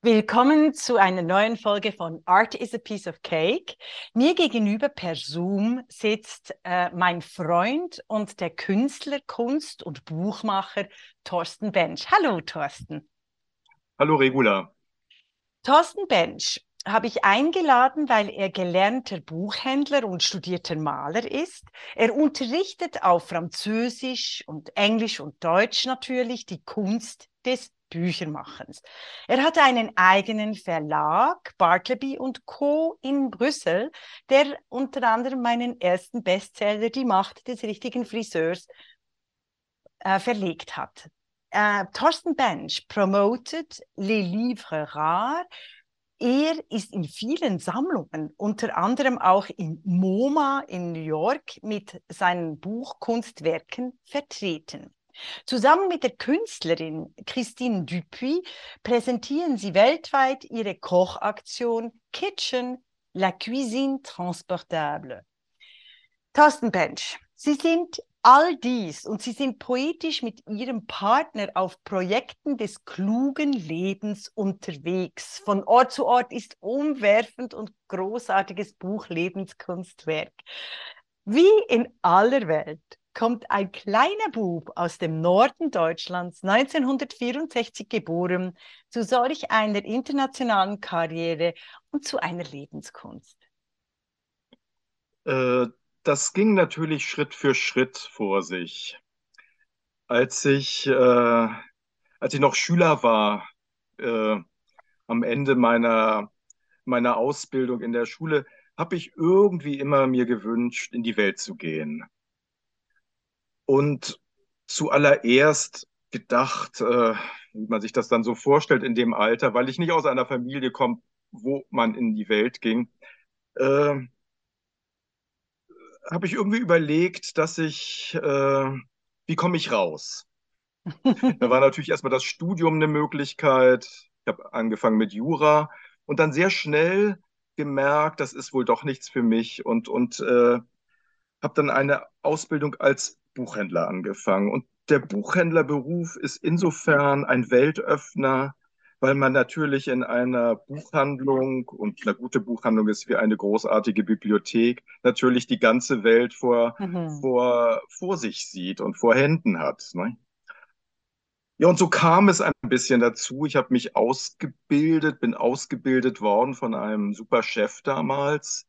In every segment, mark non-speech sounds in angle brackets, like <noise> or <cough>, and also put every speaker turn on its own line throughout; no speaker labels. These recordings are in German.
Willkommen zu einer neuen Folge von Art is a Piece of Cake. Mir gegenüber per Zoom sitzt äh, mein Freund und der Künstler, Kunst- und Buchmacher Thorsten Bench. Hallo Thorsten.
Hallo Regula.
Thorsten Bench habe ich eingeladen, weil er gelernter Buchhändler und studierter Maler ist. Er unterrichtet auf Französisch und Englisch und Deutsch natürlich die Kunst des Büchermachens. Er hat einen eigenen Verlag, Bartleby und Co. in Brüssel, der unter anderem meinen ersten Bestseller Die Macht des richtigen Friseurs äh, verlegt hat. Äh, Thorsten Bench promotet Les Livres Rares. Er ist in vielen Sammlungen, unter anderem auch in MoMA in New York, mit seinen Buchkunstwerken vertreten. Zusammen mit der Künstlerin Christine Dupuis präsentieren sie weltweit ihre Kochaktion Kitchen, la cuisine transportable. Thorsten Bench, Sie sind all dies und Sie sind poetisch mit Ihrem Partner auf Projekten des klugen Lebens unterwegs. Von Ort zu Ort ist umwerfend und großartiges Buch Lebenskunstwerk. Wie in aller Welt kommt ein kleiner Bub aus dem Norden Deutschlands, 1964 geboren, zu solch einer internationalen Karriere und zu einer Lebenskunst?
Äh, das ging natürlich Schritt für Schritt vor sich. Als ich, äh, als ich noch Schüler war, äh, am Ende meiner, meiner Ausbildung in der Schule, habe ich irgendwie immer mir gewünscht, in die Welt zu gehen und zuallererst gedacht, äh, wie man sich das dann so vorstellt in dem Alter, weil ich nicht aus einer Familie komme, wo man in die Welt ging, äh, habe ich irgendwie überlegt, dass ich, äh, wie komme ich raus? <laughs> da war natürlich erstmal das Studium eine Möglichkeit. Ich habe angefangen mit Jura und dann sehr schnell gemerkt, das ist wohl doch nichts für mich und, und äh, habe dann eine Ausbildung als Buchhändler angefangen. Und der Buchhändlerberuf ist insofern ein Weltöffner, weil man natürlich in einer Buchhandlung, und eine gute Buchhandlung ist wie eine großartige Bibliothek, natürlich die ganze Welt vor, mhm. vor, vor sich sieht und vor Händen hat. Ne? Ja, und so kam es ein bisschen dazu. Ich habe mich ausgebildet, bin ausgebildet worden von einem super Chef damals,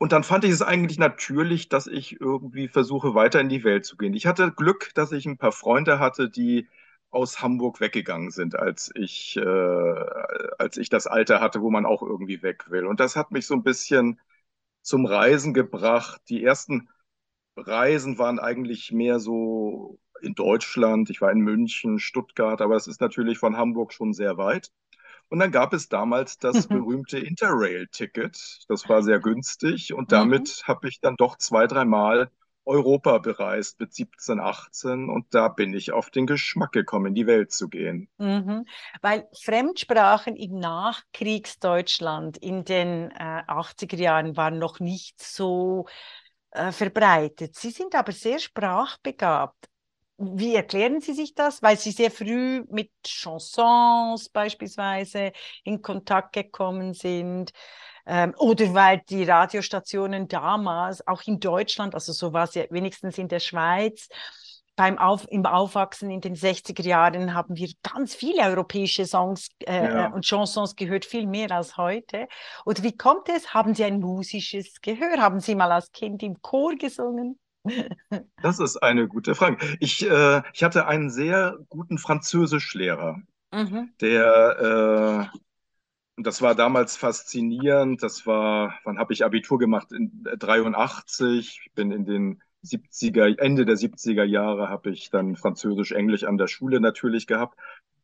und dann fand ich es eigentlich natürlich, dass ich irgendwie versuche, weiter in die Welt zu gehen. Ich hatte Glück, dass ich ein paar Freunde hatte, die aus Hamburg weggegangen sind, als ich, äh, als ich das Alter hatte, wo man auch irgendwie weg will. Und das hat mich so ein bisschen zum Reisen gebracht. Die ersten Reisen waren eigentlich mehr so in Deutschland. Ich war in München, Stuttgart, aber es ist natürlich von Hamburg schon sehr weit. Und dann gab es damals das mhm. berühmte Interrail-Ticket. Das war sehr günstig und damit mhm. habe ich dann doch zwei, dreimal Europa bereist mit 17, 18 und da bin ich auf den Geschmack gekommen, in die Welt zu gehen.
Mhm. Weil Fremdsprachen im Nachkriegsdeutschland in den äh, 80er Jahren waren noch nicht so äh, verbreitet. Sie sind aber sehr sprachbegabt. Wie erklären Sie sich das? Weil Sie sehr früh mit Chansons beispielsweise in Kontakt gekommen sind. Ähm, oder weil die Radiostationen damals, auch in Deutschland, also so war es ja wenigstens in der Schweiz, beim Auf, im Aufwachsen in den 60er Jahren haben wir ganz viele europäische Songs äh, ja. und Chansons gehört, viel mehr als heute. Oder wie kommt es? Haben Sie ein musisches Gehör? Haben Sie mal als Kind im Chor gesungen?
Das ist eine gute Frage. Ich, äh, ich hatte einen sehr guten Französischlehrer, mhm. der, äh, das war damals faszinierend. Das war, wann habe ich Abitur gemacht? In 83. Ich bin in den 70er, Ende der 70er Jahre habe ich dann Französisch, Englisch an der Schule natürlich gehabt.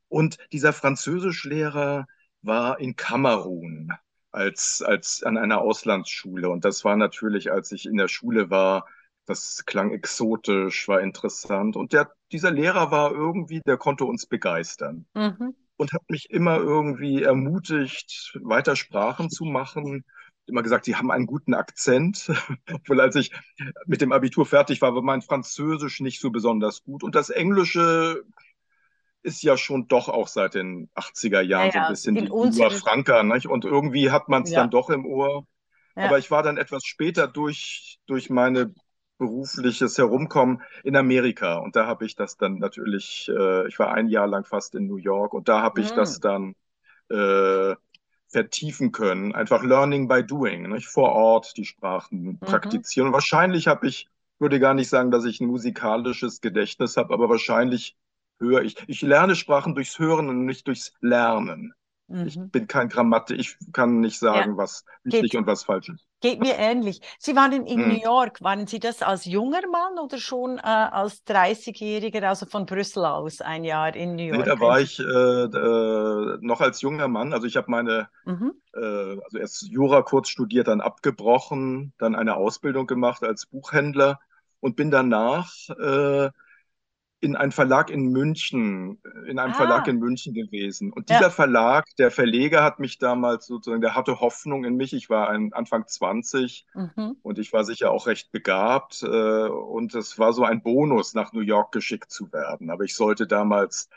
Und dieser Französischlehrer war in Kamerun als, als an einer Auslandsschule. Und das war natürlich, als ich in der Schule war, das klang exotisch, war interessant. Und der, dieser Lehrer war irgendwie, der konnte uns begeistern. Mhm. Und hat mich immer irgendwie ermutigt, weiter Sprachen zu machen. Immer gesagt, sie haben einen guten Akzent. <laughs> Obwohl, als ich mit dem Abitur fertig war, war mein Französisch nicht so besonders gut. Und das Englische ist ja schon doch auch seit den 80er Jahren
Ja,
so ein bisschen die Franka, nicht? Und irgendwie hat man es
Ja.
dann doch im Ohr.
Ja.
Aber ich war dann etwas später durch, durch meine berufliches Herumkommen in Amerika. Und da habe ich das dann natürlich, äh, ich war ein Jahr lang fast in New York und da habe ich
Mm.
das dann äh, vertiefen können. Einfach Learning by Doing, nicht? Vor Ort die Sprachen praktizieren. Und wahrscheinlich habe ich, würde gar nicht sagen, dass ich ein musikalisches Gedächtnis habe, aber wahrscheinlich höre ich. Ich lerne Sprachen durchs Hören und nicht durchs Lernen. Ich
Mhm.
bin kein Grammatik, ich kann nicht sagen, was richtig
Geht.
und was falsch ist.
Geht mir ähnlich. Sie waren in
Mhm.
New York. Waren Sie das als junger Mann oder schon äh, als 30-Jähriger, also von Brüssel aus, ein Jahr in New
Nee,
York?
da war ich äh, äh, noch als junger Mann. Also ich habe meine,
Mhm.
äh, also erst Jura kurz studiert, dann abgebrochen, dann eine Ausbildung gemacht als Buchhändler und bin danach äh, in einen Verlag in München, in einem
Ah.
Verlag in München gewesen. Und
Ja.
dieser Verlag, der Verleger hat mich damals sozusagen, der hatte Hoffnung in mich. Ich war ein, Anfang 20
Mhm.
und ich war sicher auch recht begabt. Äh, und es war so ein Bonus, nach New York geschickt zu werden. Aber ich sollte damals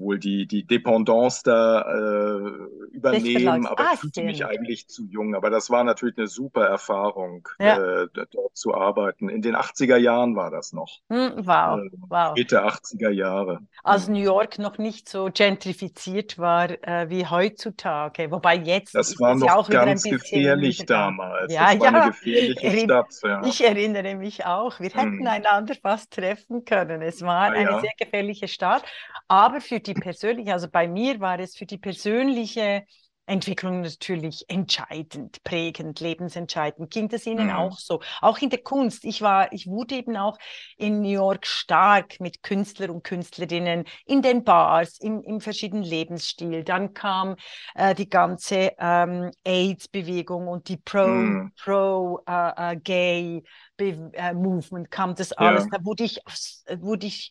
wohl die, die Dependance da äh, übernehmen, aber
Ah,
ich fühlte mich eigentlich zu jung. Aber das war natürlich eine super Erfahrung,
Ja.
äh, dort zu arbeiten. In den 80er Jahren war das noch.
Hm, Wow,
Äh,
wow.
Mitte 80er Jahre.
Als. New York noch nicht so gentrifiziert war äh, wie heutzutage. Wobei jetzt
Das war
ja
noch
auch wieder ein
ganz
bisschen
gefährlich damals.
Ja,
Das war
ja.
eine gefährliche
Erin-
Stadt. Ja.
Ich erinnere mich auch. Wir hätten
Mhm.
einander fast treffen können. Es war
Ah,
eine
ja.
sehr gefährliche Stadt. Aber für die persönliche, also bei mir war es für die persönliche Entwicklung natürlich entscheidend, prägend, lebensentscheidend. Ging das Ihnen
Mhm.
auch so? Auch in der Kunst. Ich war, ich wurde eben auch in New York stark mit Künstler und Künstlerinnen in den Bars, im, im verschiedenen Lebensstil. Dann kam äh, die ganze ähm, AIDS-Bewegung und die Pro,
Mhm.
Pro äh, äh, Gay Be äh, Movement kam das
Ja.
alles. Da wurde ich, äh, wurde ich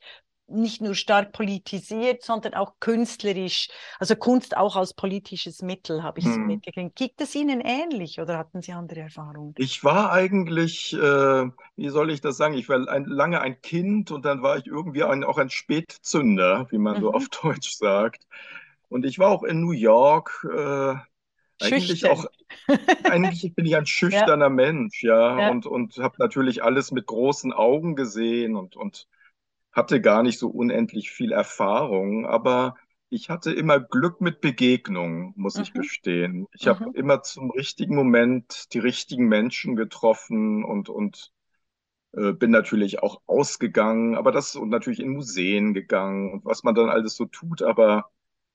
nicht nur stark politisiert, sondern auch künstlerisch, also Kunst auch als politisches Mittel habe ich so
Mhm.
mitgekriegt. Gibt es Ihnen ähnlich oder hatten Sie andere Erfahrungen?
Ich war eigentlich, äh, wie soll ich das sagen? Ich war ein, lange ein Kind und dann war ich irgendwie ein, auch ein Spätzünder, wie man so
Mhm.
auf <laughs> Deutsch sagt. Und ich war auch in New York, äh, eigentlich
Schüchtern.
auch, eigentlich bin ich ein <laughs> schüchterner Mensch, ja,
Ja.
und, und habe natürlich alles mit großen Augen gesehen und, und hatte gar nicht so unendlich viel Erfahrung, aber ich hatte immer Glück mit Begegnungen, muss ich
Mhm.
gestehen. Ich habe
Mhm.
immer zum richtigen Moment die richtigen Menschen getroffen und, und äh, bin natürlich auch ausgegangen, aber das und natürlich in Museen gegangen und was man dann alles so tut, aber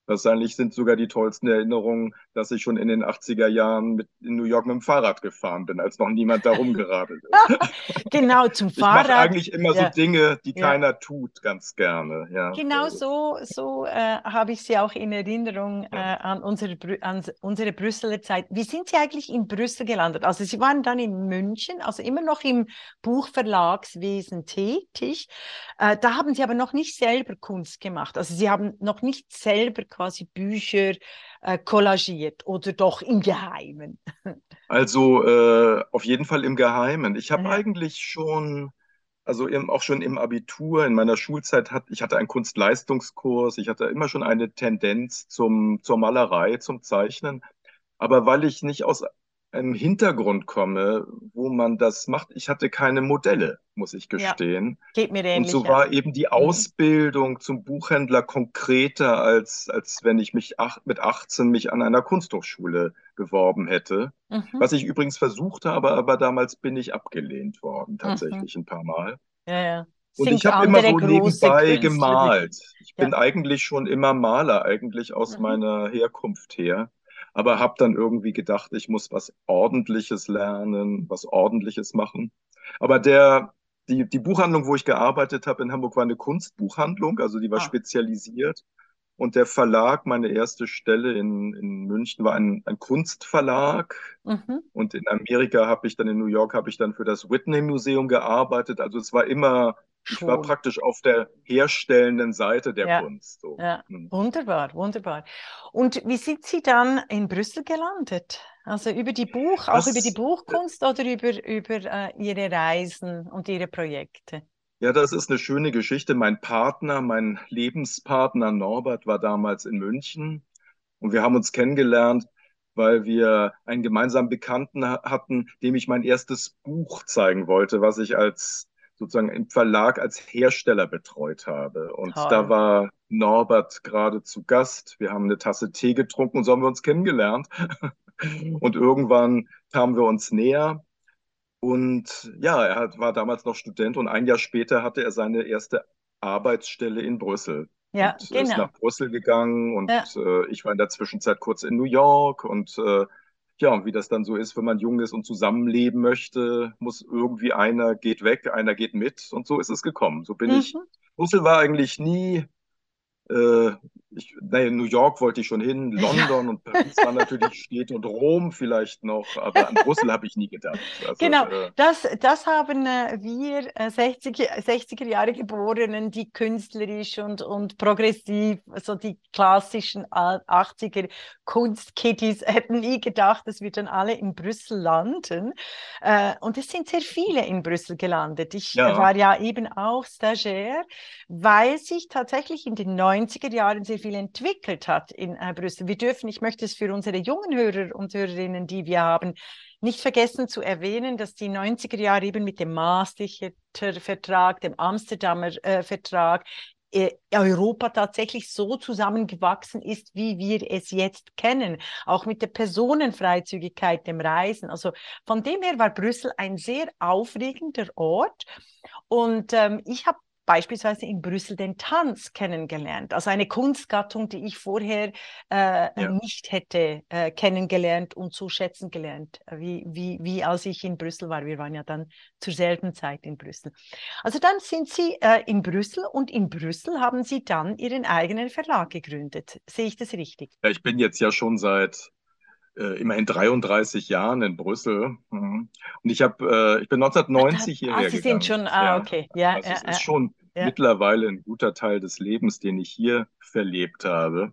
wahrscheinlich sind sogar die tollsten Erinnerungen, dass ich schon in den 80er Jahren mit, in New York mit dem Fahrrad gefahren bin, als noch niemand da rumgeradelt ist. <laughs>
Genau, zum
Ich mache
Fahrrad.
eigentlich immer
Ja.
so Dinge, die
Ja.
keiner tut, ganz gerne. Ja.
Genau so, so äh, habe ich Sie auch in Erinnerung äh, an, unsere, an unsere Brüsseler Zeit. Wie sind Sie eigentlich in Brüssel gelandet? Also Sie waren dann in München, also immer noch im Buchverlagswesen tätig. Äh, da haben Sie aber noch nicht selber Kunst gemacht. Also Sie haben noch nicht selber quasi Bücher äh, collagiert oder doch im Geheimen.
Also äh, auf jeden Fall im Geheimen. Ich habe
Ja.
eigentlich schon, also im, auch schon im Abitur, in meiner Schulzeit, hat, ich hatte einen Kunstleistungskurs, ich hatte immer schon eine Tendenz zum, zur Malerei, zum Zeichnen. Aber weil ich nicht aus einem Hintergrund komme, wo man das macht, ich hatte keine Modelle, muss ich
Ja.
gestehen.
Geht mir
Und
ähnlich.
so
ja.
war eben die Ausbildung zum Buchhändler konkreter, als, als wenn ich mich ach, mit 18 mich an einer Kunsthochschule beworben hätte.
Mhm.
Was ich übrigens versucht habe, aber damals bin ich abgelehnt
Mhm.
worden, tatsächlich ein paar Mal.
Ja, ja.
Und
Sind
ich habe immer so nebenbei
Künstler.
gemalt. Ich
Ja.
bin eigentlich schon immer Maler, eigentlich aus
Mhm.
meiner Herkunft her. Aber habe dann irgendwie gedacht, ich muss was Ordentliches lernen, was Ordentliches machen. Aber der, die, die Buchhandlung, wo ich gearbeitet habe in Hamburg, war eine Kunstbuchhandlung, also die war
Ah.
spezialisiert. Und der Verlag, meine erste Stelle in, in München, war ein, ein Kunstverlag.
Mhm.
Und in Amerika habe ich dann, in New York habe ich dann für das Whitney Museum gearbeitet. Also es war immer, ich war praktisch auf der herstellenden Seite der
Ja.
Kunst. So.
Ja,
Hm.
wunderbar, wunderbar. Und wie sind Sie dann in Brüssel gelandet? Also über die Buch, auch
Das-
über die Buchkunst oder über, über äh, Ihre Reisen und Ihre Projekte?
Ja, das ist eine schöne Geschichte. Mein Partner, mein Lebenspartner Norbert war damals in München und wir haben uns kennengelernt, weil wir einen gemeinsamen Bekannten ha- hatten, dem ich mein erstes Buch zeigen wollte, was ich als sozusagen im Verlag als Hersteller betreut habe. Und da
Toll.
war Norbert gerade zu Gast. Wir haben eine Tasse Tee getrunken und so haben wir uns kennengelernt. Und irgendwann kamen wir uns näher. Und ja, er hat, war damals noch Student und ein Jahr später hatte er seine erste Arbeitsstelle in Brüssel
Ja,
und ist
genau.
nach Brüssel gegangen und
Ja.
äh, ich war in der Zwischenzeit kurz in New York und äh, ja, und wie das dann so ist, wenn man jung ist und zusammenleben möchte, muss irgendwie einer geht weg, einer geht mit und so ist es gekommen. So bin ich.
Mhm.
Brüssel war eigentlich nie äh, ich, naja, New York wollte ich schon hin,
Ja.
London und Paris waren natürlich <laughs> Städte und Rom vielleicht noch, aber an Brüssel habe ich nie gedacht. Also,
Genau,
äh,
das, das haben äh, wir äh, 60, 60er Jahre Geborenen, die künstlerisch und, und progressiv, so die klassischen äh, 80er Kunstkitties, <laughs> hätten nie gedacht, dass wir dann alle in Brüssel landen. Äh, und es sind sehr viele in Brüssel gelandet. Ich äh,
ja,
war ja eben auch Stagiaire, weil sich tatsächlich in den 90er Jahren sehr viel entwickelt hat in äh, Brüssel. Wir dürfen, ich möchte es für unsere jungen Hörer und Hörerinnen, die wir haben, nicht vergessen zu erwähnen, dass die 90er Jahre eben mit dem Maastrichter Vertrag, dem Amsterdamer äh, Vertrag, äh, Europa tatsächlich so zusammengewachsen ist, wie wir es jetzt kennen, auch mit der Personenfreizügigkeit, dem Reisen. Also von dem her war Brüssel ein sehr aufregender Ort. Und ähm, ich habe beispielsweise in Brüssel den Tanz kennengelernt, also eine Kunstgattung, die ich vorher äh,
ja.
nicht hätte äh, kennengelernt und zu schätzen gelernt, wie, wie, wie als ich in Brüssel war. Wir waren ja dann zur selben Zeit in Brüssel. Also dann sind Sie äh, in Brüssel und in Brüssel haben Sie dann Ihren eigenen Verlag gegründet. Sehe ich das richtig?
Ja, ich bin jetzt ja schon seit äh, immerhin 33 Jahren in Brüssel. Mhm. Und ich habe, äh, ich bin
Ah, da,
1990
ah,
hierher
Sie sind schon, ah,
Ja,
okay, ja,
also
ja,
es ist
ja,
schon
ja.
mittlerweile ein guter Teil des Lebens, den ich hier verlebt habe.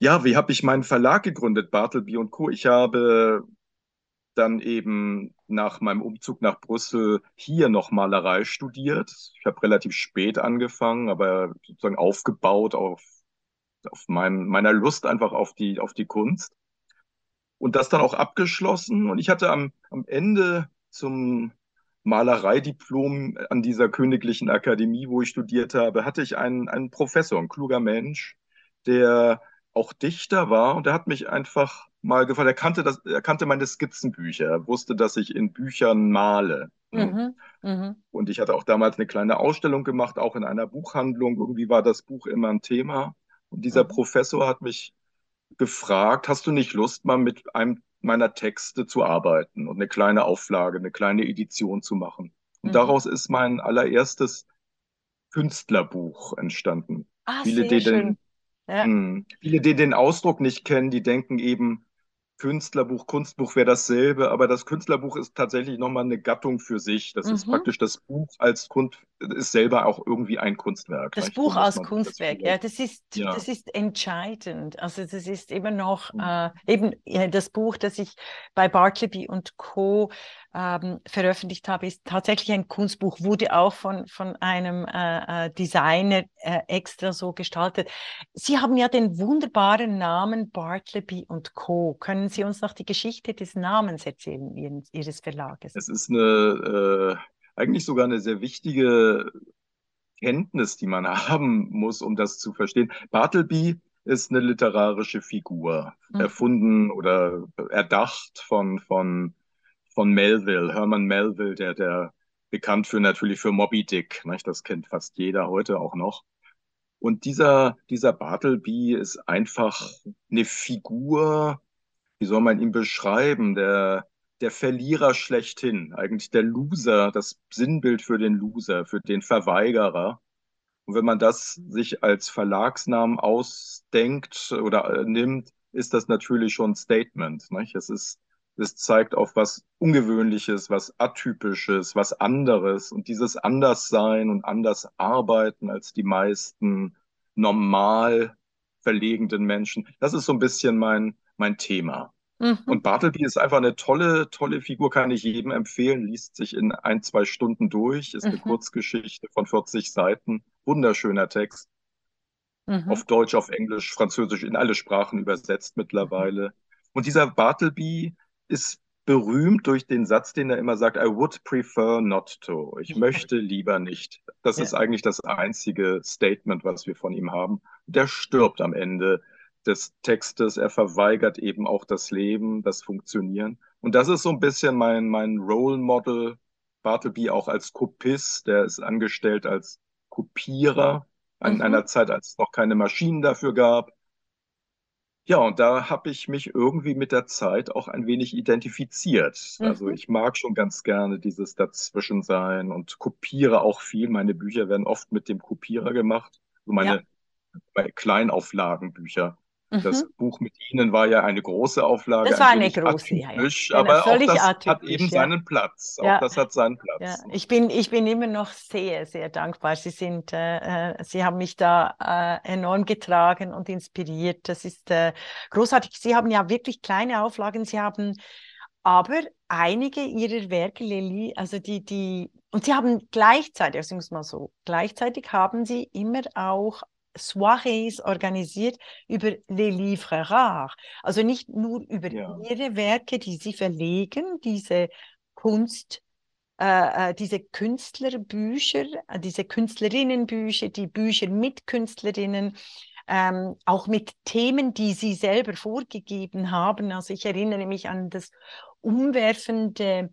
Ja, wie habe ich meinen Verlag gegründet, Bartleby und Co. Ich habe dann eben nach meinem Umzug nach Brüssel hier noch Malerei studiert. Ich habe relativ spät angefangen, aber sozusagen aufgebaut auf, auf meinem, meiner Lust einfach auf die, auf die Kunst. Und das dann auch abgeschlossen. Und ich hatte am, am Ende zum Malereidiplom an dieser Königlichen Akademie, wo ich studiert habe, hatte ich einen, einen Professor, ein kluger Mensch, der auch Dichter war. Und der hat mich einfach mal gefragt, er kannte das, er kannte meine Skizzenbücher, er wusste, dass ich in Büchern male. ne?
Mhm, mhm,
Und ich hatte auch damals eine kleine Ausstellung gemacht, auch in einer Buchhandlung. Irgendwie war das Buch immer ein Thema. Und dieser
mhm,
Professor hat mich gefragt, hast du nicht Lust, mal mit einem meiner Texte zu arbeiten und eine kleine Auflage, eine kleine Edition zu machen? Und
mhm.
daraus ist mein allererstes Künstlerbuch entstanden.
Ah,
Viele,
sehr
die
schön.
den,
Ja.
hm, viele, die den Ausdruck nicht kennen, die denken eben, Künstlerbuch, Kunstbuch wäre dasselbe, aber das Künstlerbuch ist tatsächlich nochmal eine Gattung für sich. Das ist
Mhm.
praktisch das Buch als Kunst, ist selber auch irgendwie ein Kunstwerk,
Das Buch als
sich das
Kunstwerk, ja, das ist,
ja.
das ist entscheidend. Also das ist immer noch
Hm.
äh, eben ja, das Buch, das ich bei Bartleby und Co. Ähm, veröffentlicht habe, ist tatsächlich ein Kunstbuch, wurde auch von, von einem äh, äh, Designer äh, extra so gestaltet. Sie haben ja den wunderbaren Namen Bartleby und Co. Können Sie uns noch die Geschichte des Namens erzählen, Ihren, Ihres Verlages?
Es ist eine, äh, eigentlich sogar eine sehr wichtige Kenntnis, die man <laughs> haben muss, um das zu verstehen. Bartleby ist eine literarische Figur,
Mhm.
erfunden oder erdacht von, von, von Melville, Herman Melville, der, der bekannt für natürlich für Moby Dick, nicht? Das kennt fast jeder heute auch noch. Und dieser, dieser Bartleby ist einfach eine Figur, wie soll man ihn beschreiben? Der, der Verlierer schlechthin, eigentlich der Loser, das Sinnbild für den Loser, für den Verweigerer. Und wenn man das sich als Verlagsnamen ausdenkt oder äh, nimmt, ist das natürlich schon ein Statement. Nicht? Es ist, es zeigt auf was Ungewöhnliches, was Atypisches, was anderes. Und dieses Anderssein und anders arbeiten als die meisten normal verlegenden Menschen, das ist so ein bisschen mein, mein Thema. Mhm. Und Bartleby ist einfach eine tolle, tolle Figur, kann ich jedem empfehlen, liest sich in ein, zwei Stunden durch, ist eine mhm. Kurzgeschichte von 40 Seiten, wunderschöner Text. Mhm. Auf Deutsch, auf Englisch, Französisch, in alle Sprachen übersetzt mittlerweile. Und dieser Bartleby ist berühmt durch den Satz, den er immer sagt, I would prefer not to. Ich möchte lieber nicht. Das ja. ist eigentlich das einzige Statement, was wir von ihm haben. Der stirbt am Ende des Textes. Er verweigert eben auch das Leben, das Funktionieren. Und das ist so ein bisschen mein, mein Role Model. Bartleby auch als Kopist, der ist angestellt als Kopierer in mhm. einer Zeit, als es noch keine Maschinen dafür gab. Ja, und da habe ich mich irgendwie mit der Zeit auch ein wenig identifiziert. Also mhm. Ich mag schon ganz gerne dieses Dazwischensein und kopiere auch viel. Meine Bücher werden oft mit dem Kopierer gemacht. So meine, meine Kleinauflagenbücher. Das mhm. Buch mit Ihnen war ja eine große Auflage.
Das war eine große, atypisch,
ja, ja. Genau, aber auch das atypisch, hat eben ja. seinen Platz. Auch das hat seinen Platz.
Ich, bin, ich bin immer noch sehr, sehr dankbar. Sie, sind, äh, äh, Sie haben mich da äh, enorm getragen und inspiriert. Das ist äh, großartig. Sie haben ja wirklich kleine Auflagen. Sie haben aber einige Ihrer Werke, Lilly, also die, die, und Sie haben gleichzeitig, also ich muss mal so, gleichzeitig haben Sie immer auch Soirees organisiert über les livres rares. Also nicht nur über ja. ihre Werke, die sie verlegen, diese Kunst, äh, äh diese Künstlerbücher, äh, diese Künstlerinnenbücher, die Bücher mit Künstlerinnen, ähm, auch mit Themen, die sie selber vorgegeben haben. Also ich erinnere mich an das umwerfende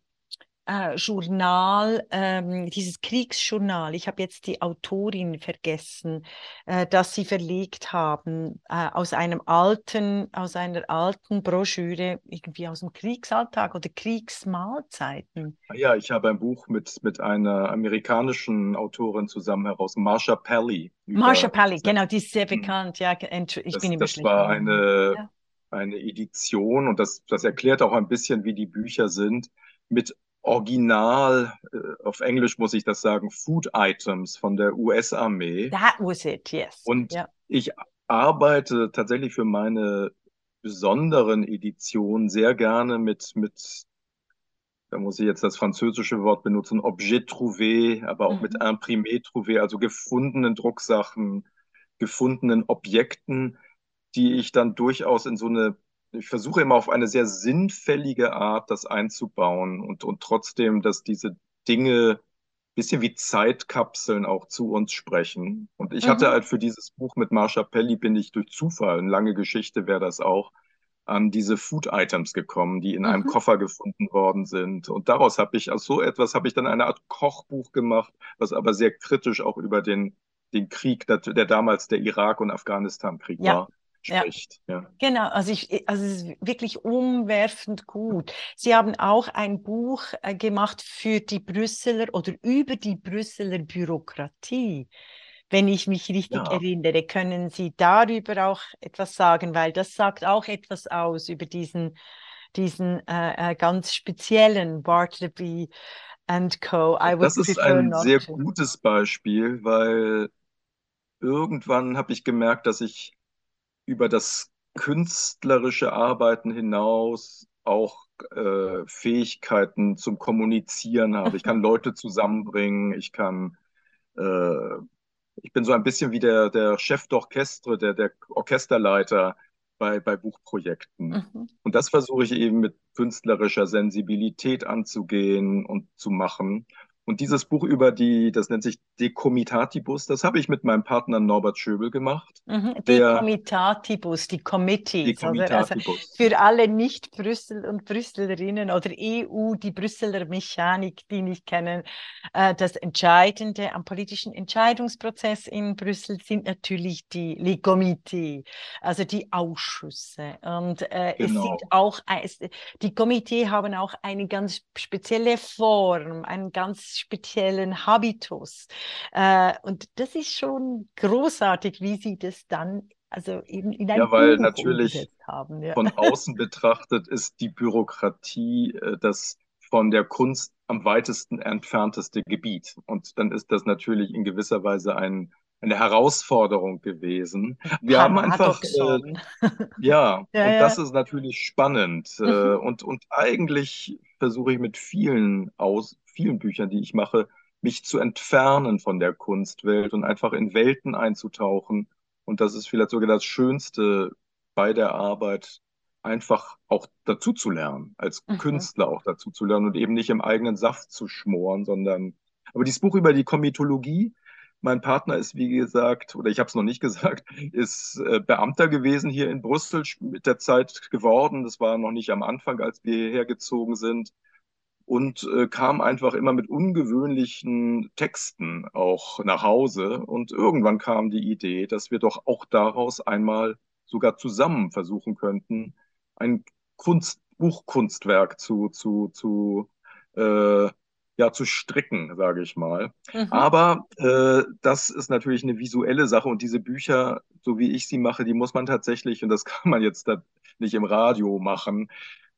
äh, Journal, ähm, dieses Kriegsjournal, ich habe jetzt die Autorin vergessen, äh, das sie verlegt haben, äh, aus einem alten, aus einer alten Broschüre, irgendwie aus dem Kriegsalltag oder Kriegsmahlzeiten.
Ah ja, ich habe ein Buch mit, mit einer amerikanischen Autorin zusammen heraus, Marsha Pelly.
Marsha Pelly, genau, die ist sehr hm. bekannt, ja, ich
das,
bin
Das war eine, ja. eine Edition und das, das erklärt auch ein bisschen, wie die Bücher sind, mit Original, äh, auf Englisch muss ich das sagen, Food Items von der US-Armee.
That was it, yes.
Und yeah. ich arbeite tatsächlich für meine besonderen Editionen sehr gerne mit, mit, da muss ich jetzt das französische Wort benutzen, Objet trouvé, aber auch mhm. mit Imprimé trouvé, also gefundenen Drucksachen, gefundenen Objekten, die ich dann durchaus in so eine ich versuche immer auf eine sehr sinnfällige Art das einzubauen und, und trotzdem, dass diese Dinge bisschen wie Zeitkapseln auch zu uns sprechen. Und ich mhm. hatte halt für dieses Buch mit Marsha Pelli bin ich durch Zufall, eine lange Geschichte wäre das auch, an diese Food Items gekommen, die in mhm. einem Koffer gefunden worden sind. Und daraus habe ich, aus so etwas habe ich dann eine Art Kochbuch gemacht, was aber sehr kritisch auch über den, den Krieg, der, der damals der Irak- und Afghanistan-Krieg ja. war spricht. Ja. ja.
Genau, also, ich, also es ist wirklich umwerfend gut. Sie haben auch ein Buch äh, gemacht für die Brüsseler oder über die Brüsseler Bürokratie. Wenn ich mich richtig ja. erinnere, können Sie darüber auch etwas sagen, weil das sagt auch etwas aus über diesen, diesen äh, äh ganz speziellen Bartleby and Co.
das ist ein sehr to. gutes Beispiel, weil irgendwann habe ich gemerkt, dass ich über das künstlerische Arbeiten hinaus auch äh, Fähigkeiten zum Kommunizieren habe. Ich kann <laughs> Leute zusammenbringen, ich kann, äh, ich bin so ein bisschen wie der, der Chef d'Orchestre, der, der Orchesterleiter bei, bei Buchprojekten. Mhm. Und das versuche ich eben mit künstlerischer Sensibilität anzugehen und zu machen. Und dieses Buch über die, das nennt sich Decomitatibus, das habe ich mit meinem Partner Norbert Schöbel gemacht.
Mhm. Decomitatibus, die Committees. Also für alle Nicht-Brüssel und Brüsselerinnen oder EU, die Brüsseler Mechanik, die nicht kennen, äh, das Entscheidende am politischen Entscheidungsprozess in Brüssel sind natürlich die Les Comités, also die Ausschüsse. Und äh, genau. es sind auch, es, die Komitee haben auch eine ganz spezielle Form, einen ganz speziellen Habitus. Äh, und das ist schon großartig, wie sie das dann also eben in ein
Ja, weil Buch natürlich haben, ja. von außen betrachtet ist die Bürokratie äh, das von der Kunst am weitesten entfernteste Gebiet. Und dann ist das natürlich in gewisser Weise ein, eine Herausforderung gewesen. Wir haben einfach, äh, <laughs> ja,
Ja,
und das
ja.
ist natürlich spannend. Äh,
Mhm.
und, und eigentlich versuche ich mit vielen aus, vielen Büchern, die ich mache, mich zu entfernen von der Kunstwelt und einfach in Welten einzutauchen. Und das ist vielleicht sogar das Schönste bei der Arbeit, einfach auch dazu zu lernen, als
Mhm.
Künstler auch dazu zu lernen und eben nicht im eigenen Saft zu schmoren, sondern, aber dieses Buch über die Komitologie, mein Partner ist, wie gesagt, oder ich habe es noch nicht <laughs> gesagt, ist äh, Beamter gewesen hier in Brüssel, mit der Zeit geworden. Das war noch nicht am Anfang, als wir hierher gezogen sind. Und äh, kam einfach immer mit ungewöhnlichen Texten auch nach Hause. Und irgendwann kam die Idee, dass wir doch auch daraus einmal sogar zusammen versuchen könnten, ein Kunst, Buchkunstwerk zu, zu, zu äh, ja, zu stricken, sage ich mal.
Mhm.
Aber äh, das ist natürlich eine visuelle Sache und diese Bücher, so wie ich sie mache, die muss man tatsächlich, und das <laughs> kann man jetzt da nicht im Radio machen,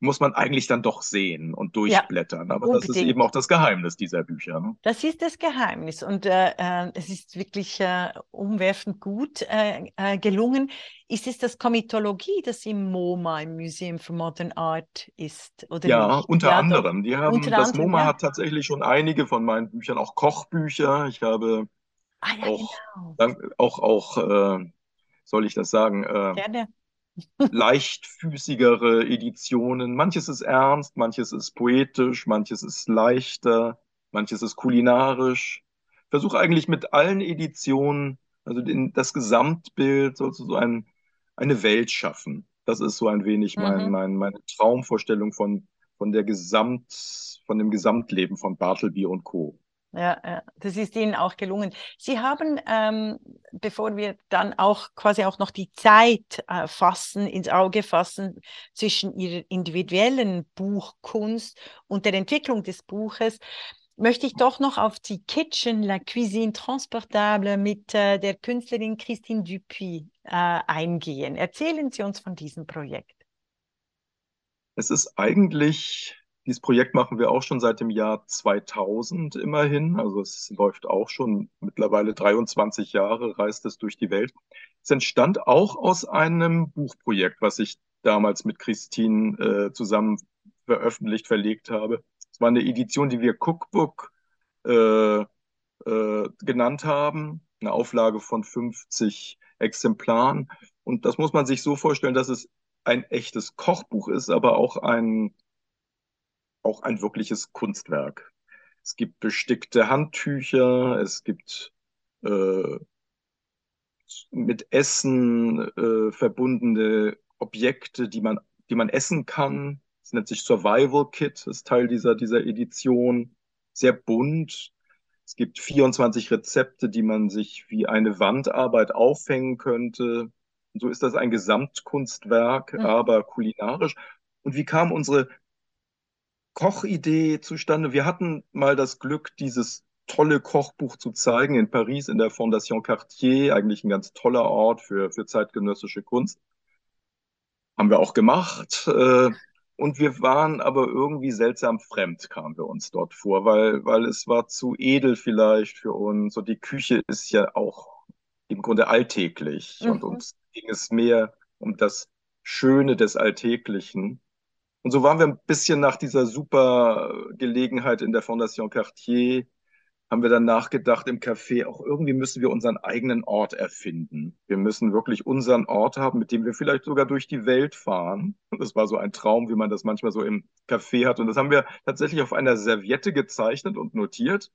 muss man eigentlich dann doch sehen und
Ja,
durchblättern. Aber das ist eben
unbedingt.
auch das Geheimnis dieser Bücher. Ne?
Das ist das Geheimnis und äh, äh, es ist wirklich äh, umwerfend gut äh, äh, gelungen. Ist es das Komitologie, das im MoMA, im Museum for Modern Art ist oder
Ja,
nicht?
unter
Ja,
anderem. Die haben, das
anderem,
MoMA
ja.
hat tatsächlich schon einige von meinen Büchern, auch Kochbücher. Ich habe
Ah ja,
auch,
genau.
auch, auch, äh, soll ich das sagen,
Gerne.
Leichtfüßigere Editionen. Manches ist ernst, manches ist poetisch, manches ist leichter, manches ist kulinarisch. Versuche eigentlich mit allen Editionen, also den, das Gesamtbild, soll so ein, eine Welt schaffen. Das ist so ein wenig mein,
Mhm.
mein, meine Traumvorstellung von, von der Gesamt, von dem Gesamtleben von Bartleby und Co.
Ja, das ist Ihnen auch gelungen. Sie haben, ähm, bevor wir dann auch quasi auch noch die Zeit äh, fassen, ins Auge fassen zwischen Ihrer individuellen Buchkunst und der Entwicklung des Buches, möchte ich doch noch auf die Kitchen, la cuisine transportable mit äh, der Künstlerin Christine Dupuis äh, eingehen. Erzählen Sie uns von diesem Projekt.
Es ist eigentlich, dieses Projekt machen wir auch schon seit dem Jahr 2000 immerhin. Also es läuft auch schon mittlerweile 23 Jahre, reist es durch die Welt. Es entstand auch aus einem Buchprojekt, was ich damals mit Christine äh, zusammen veröffentlicht, verlegt habe. Es war eine Edition, die wir Cookbook äh, äh, genannt haben, eine Auflage von 50 Exemplaren. Und das muss man sich so vorstellen, dass es ein echtes Kochbuch ist, aber auch ein, auch ein wirkliches Kunstwerk. Es gibt bestickte Handtücher, es gibt äh, mit Essen äh, verbundene Objekte, die man, die man essen kann. Es nennt sich Survival Kit, ist Teil dieser, dieser Edition. Sehr bunt. Es gibt 24 Rezepte, die man sich wie eine Wandarbeit aufhängen könnte. Und so ist das ein Gesamtkunstwerk,
Mhm.
aber kulinarisch. Und wie kam unsere Kochidee zustande? Wir hatten mal das Glück, dieses tolle Kochbuch zu zeigen in Paris in der Fondation Cartier, eigentlich ein ganz toller Ort für, für zeitgenössische Kunst. Haben wir auch gemacht. Äh, und wir waren aber irgendwie seltsam fremd, kamen wir uns dort vor, weil, weil es war zu edel vielleicht für uns. Und die Küche ist ja auch im Grunde alltäglich. Und
Mhm.
uns ging es mehr um das Schöne des Alltäglichen. Und so waren wir ein bisschen nach dieser super Gelegenheit in der Fondation Cartier haben wir dann nachgedacht im Café, auch irgendwie müssen wir unseren eigenen Ort erfinden. Wir müssen wirklich unseren Ort haben, mit dem wir vielleicht sogar durch die Welt fahren. Das war so ein Traum, wie man das manchmal so im Café hat. Und das haben wir tatsächlich auf einer Serviette gezeichnet und notiert.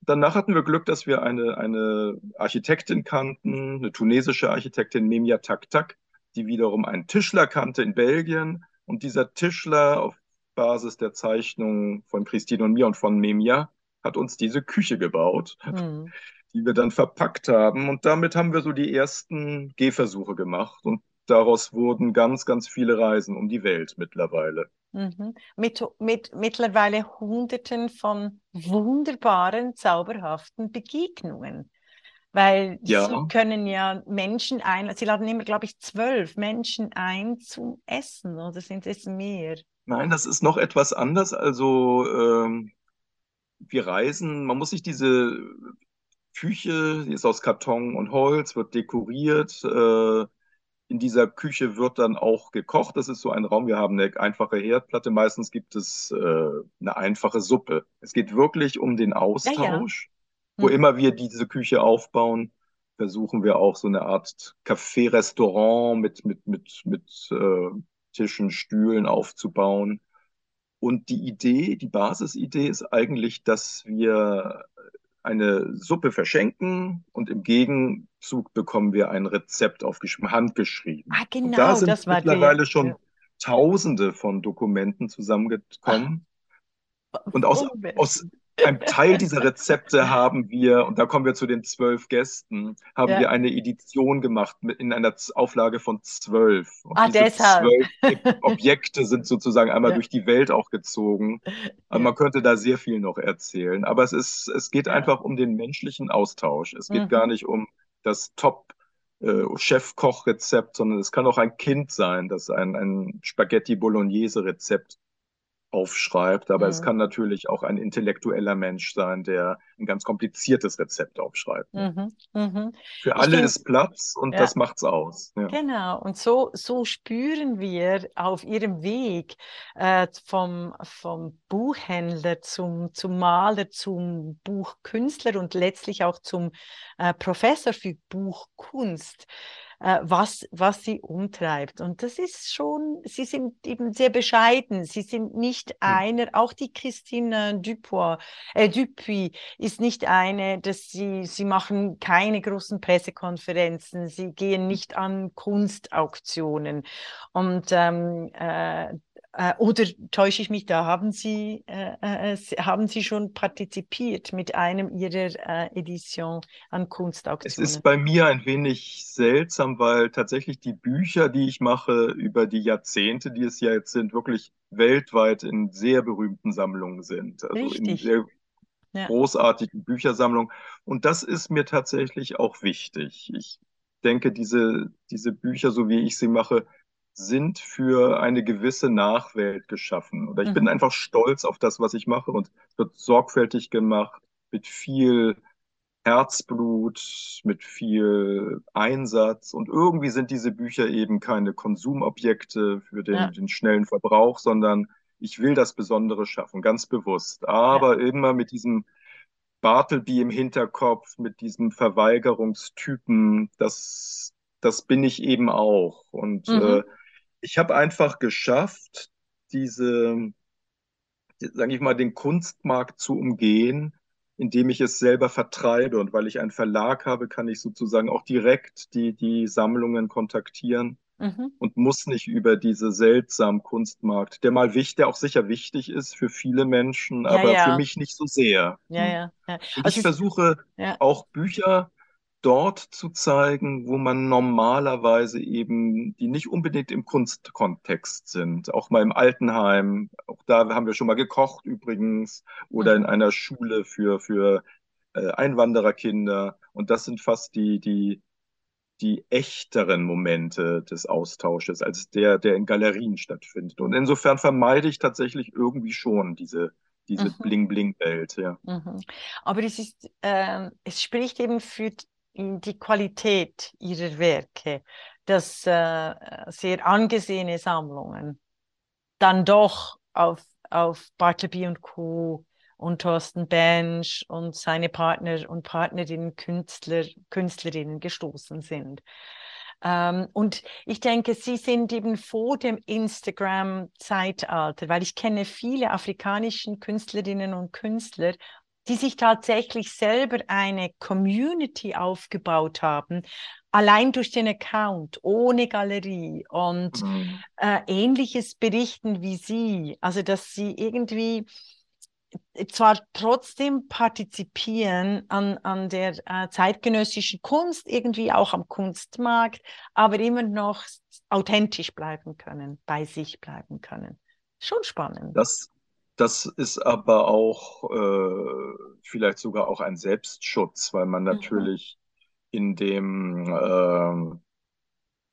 Danach hatten wir Glück, dass wir eine, eine Architektin kannten, eine tunesische Architektin, Memia Taktak, die wiederum einen Tischler kannte in Belgien. Und dieser Tischler auf Basis der Zeichnungen von Christine und mir und von Memia hat uns diese Küche gebaut,
Mhm.
die wir dann verpackt haben. Und damit haben wir so die ersten Gehversuche gemacht. Und daraus wurden ganz, ganz viele Reisen um die Welt mittlerweile.
Mhm. Mit, mit mittlerweile Hunderten von wunderbaren, zauberhaften Begegnungen. Weil
Ja,
Sie können ja Menschen ein, Sie laden immer, glaube ich, zwölf Menschen ein zum Essen, oder sind es mehr?
nein, das ist noch etwas anders. Also ähm, wir reisen, man muss sich diese Küche, die ist aus Karton und Holz, wird dekoriert. Äh, in dieser Küche wird dann auch gekocht. Das ist so ein Raum. Wir haben eine einfache Herdplatte. Meistens gibt es äh, eine einfache Suppe. Es geht wirklich um den Austausch. Ja, ja. Wo mhm. immer wir diese Küche aufbauen, versuchen wir auch so eine Art Café-Restaurant mit, mit, mit, mit äh, Tischen, Stühlen aufzubauen. Und die Idee, die Basisidee ist eigentlich, dass wir eine Suppe verschenken und im Gegenzug bekommen wir ein Rezept aufgeschrieben, handgeschrieben.
Ah, genau,
und da sind
das
mittlerweile schon ja. Tausende von Dokumenten zusammengekommen. Ach, und aus, aus ein Teil dieser Rezepte haben wir, und da kommen wir zu den zwölf Gästen, haben ja. wir eine Edition gemacht mit, in einer Auflage von zwölf.
Und ah, diese deshalb.
zwölf Objekte sind sozusagen einmal ja. durch die Welt auch gezogen. Also man könnte da sehr viel noch erzählen. Aber es ist, es geht einfach um den menschlichen Austausch. Es geht mhm. gar nicht um das Top- äh, Chefkochrezept, sondern es kann auch ein Kind sein, das ein, ein Spaghetti Bolognese Rezept aufschreibt, aber mhm. es kann natürlich auch ein intellektueller Mensch sein, der ein ganz kompliziertes Rezept aufschreibt. Mhm. Mhm. Für alle denk, ist Platz und ja. das macht's aus.
Ja. Genau, und so, so spüren wir auf ihrem Weg äh, vom, vom Buchhändler zum, zum Maler, zum Buchkünstler und letztlich auch zum äh, Professor für Buchkunst äh, was, was sie umtreibt. Und das ist schon, sie sind eben sehr bescheiden. Sie sind nicht hm. einer, auch die Christine Dupois, äh, Dupuis ist nicht eine, dass sie, sie machen keine großen Pressekonferenzen, sie gehen nicht an Kunstauktionen. Und ähm, äh, äh, oder täusche ich mich da? Haben Sie, äh, äh, haben Sie schon partizipiert mit einem Ihrer äh, Edition an Kunstauktionen?
Es ist bei mir ein wenig seltsam, weil tatsächlich die Bücher, die ich mache über die Jahrzehnte, die es ja jetzt sind, wirklich weltweit in sehr berühmten Sammlungen sind.
Also Richtig. in sehr
ja. großartigen Büchersammlungen. Und das ist mir tatsächlich auch wichtig. Ich denke, diese, diese Bücher, so wie ich sie mache, sind für eine gewisse Nachwelt geschaffen. Oder ich mhm. bin einfach stolz auf das, was ich mache und es wird sorgfältig gemacht, mit viel Herzblut, mit viel Einsatz. Und irgendwie sind diese Bücher eben keine Konsumobjekte für den, ja. den schnellen Verbrauch, sondern ich will das Besondere schaffen, ganz bewusst. Aber ja. immer mit diesem Bartleby im Hinterkopf, mit diesem Verweigerungstypen, das, das bin ich eben auch. Und mhm. äh, ich habe einfach geschafft, diese, sage ich mal, den Kunstmarkt zu umgehen, indem ich es selber vertreibe. Und weil ich einen Verlag habe, kann ich sozusagen auch direkt die, die Sammlungen kontaktieren mhm. und muss nicht über diese seltsamen Kunstmarkt, der mal wichtig, der auch sicher wichtig ist für viele Menschen, aber ja. für mich nicht so sehr.
Ja, ja, ja.
Und also ich versuche auch Bücher dort zu zeigen, wo man normalerweise eben, die nicht unbedingt im Kunstkontext sind, auch mal im Altenheim, auch da haben wir schon mal gekocht übrigens, oder in einer Schule für, für äh, Einwandererkinder. Und das sind fast die, die, die echteren Momente des Austausches als der, der in Galerien stattfindet. Und insofern vermeide ich tatsächlich irgendwie schon diese, diese mhm. Bling-Bling-Welt. Ja.
Mhm. Aber es ist, äh, es spricht eben für die Qualität ihrer Werke, dass äh, sehr angesehene Sammlungen dann doch auf, auf Bartleby und Co. und Thorsten Bench und seine Partner und Partnerinnen, Künstler, Künstlerinnen gestoßen sind. Ähm, und ich denke, sie sind eben vor dem Instagram-Zeitalter, weil ich kenne viele afrikanische Künstlerinnen und Künstler die sich tatsächlich selber eine Community aufgebaut haben, allein durch den Account, ohne Galerie und mhm. äh, ähnliches berichten wie Sie. Also, dass Sie irgendwie zwar trotzdem partizipieren an, an der äh, zeitgenössischen Kunst, irgendwie auch am Kunstmarkt, aber immer noch authentisch bleiben können, bei sich bleiben können. Schon spannend.
Das, das ist aber auch äh, vielleicht sogar auch ein Selbstschutz, weil man mhm. natürlich mhm. in dem äh,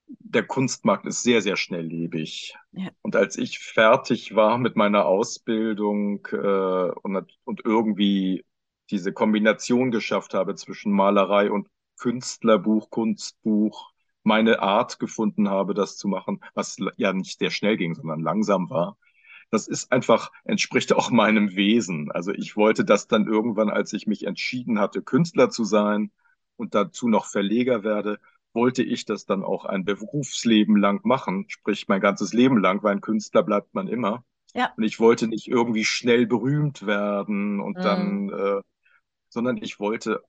der Kunstmarkt ist sehr, sehr schnelllebig. Ja. Und als ich fertig war mit meiner Ausbildung äh, und, und irgendwie diese Kombination geschafft habe zwischen Malerei und Künstlerbuch, Kunstbuch, meine Art gefunden habe, das zu machen, was ja nicht sehr schnell ging, sondern langsam war. Das ist einfach, entspricht auch meinem Wesen. Also ich wollte das dann irgendwann, als ich mich entschieden hatte, Künstler zu sein und dazu noch Verleger werde, wollte ich das dann auch ein Berufsleben lang machen, sprich mein ganzes Leben lang, weil ein Künstler bleibt man immer. Ja. Und ich wollte nicht irgendwie schnell berühmt werden und mm. dann, äh, sondern ich wollte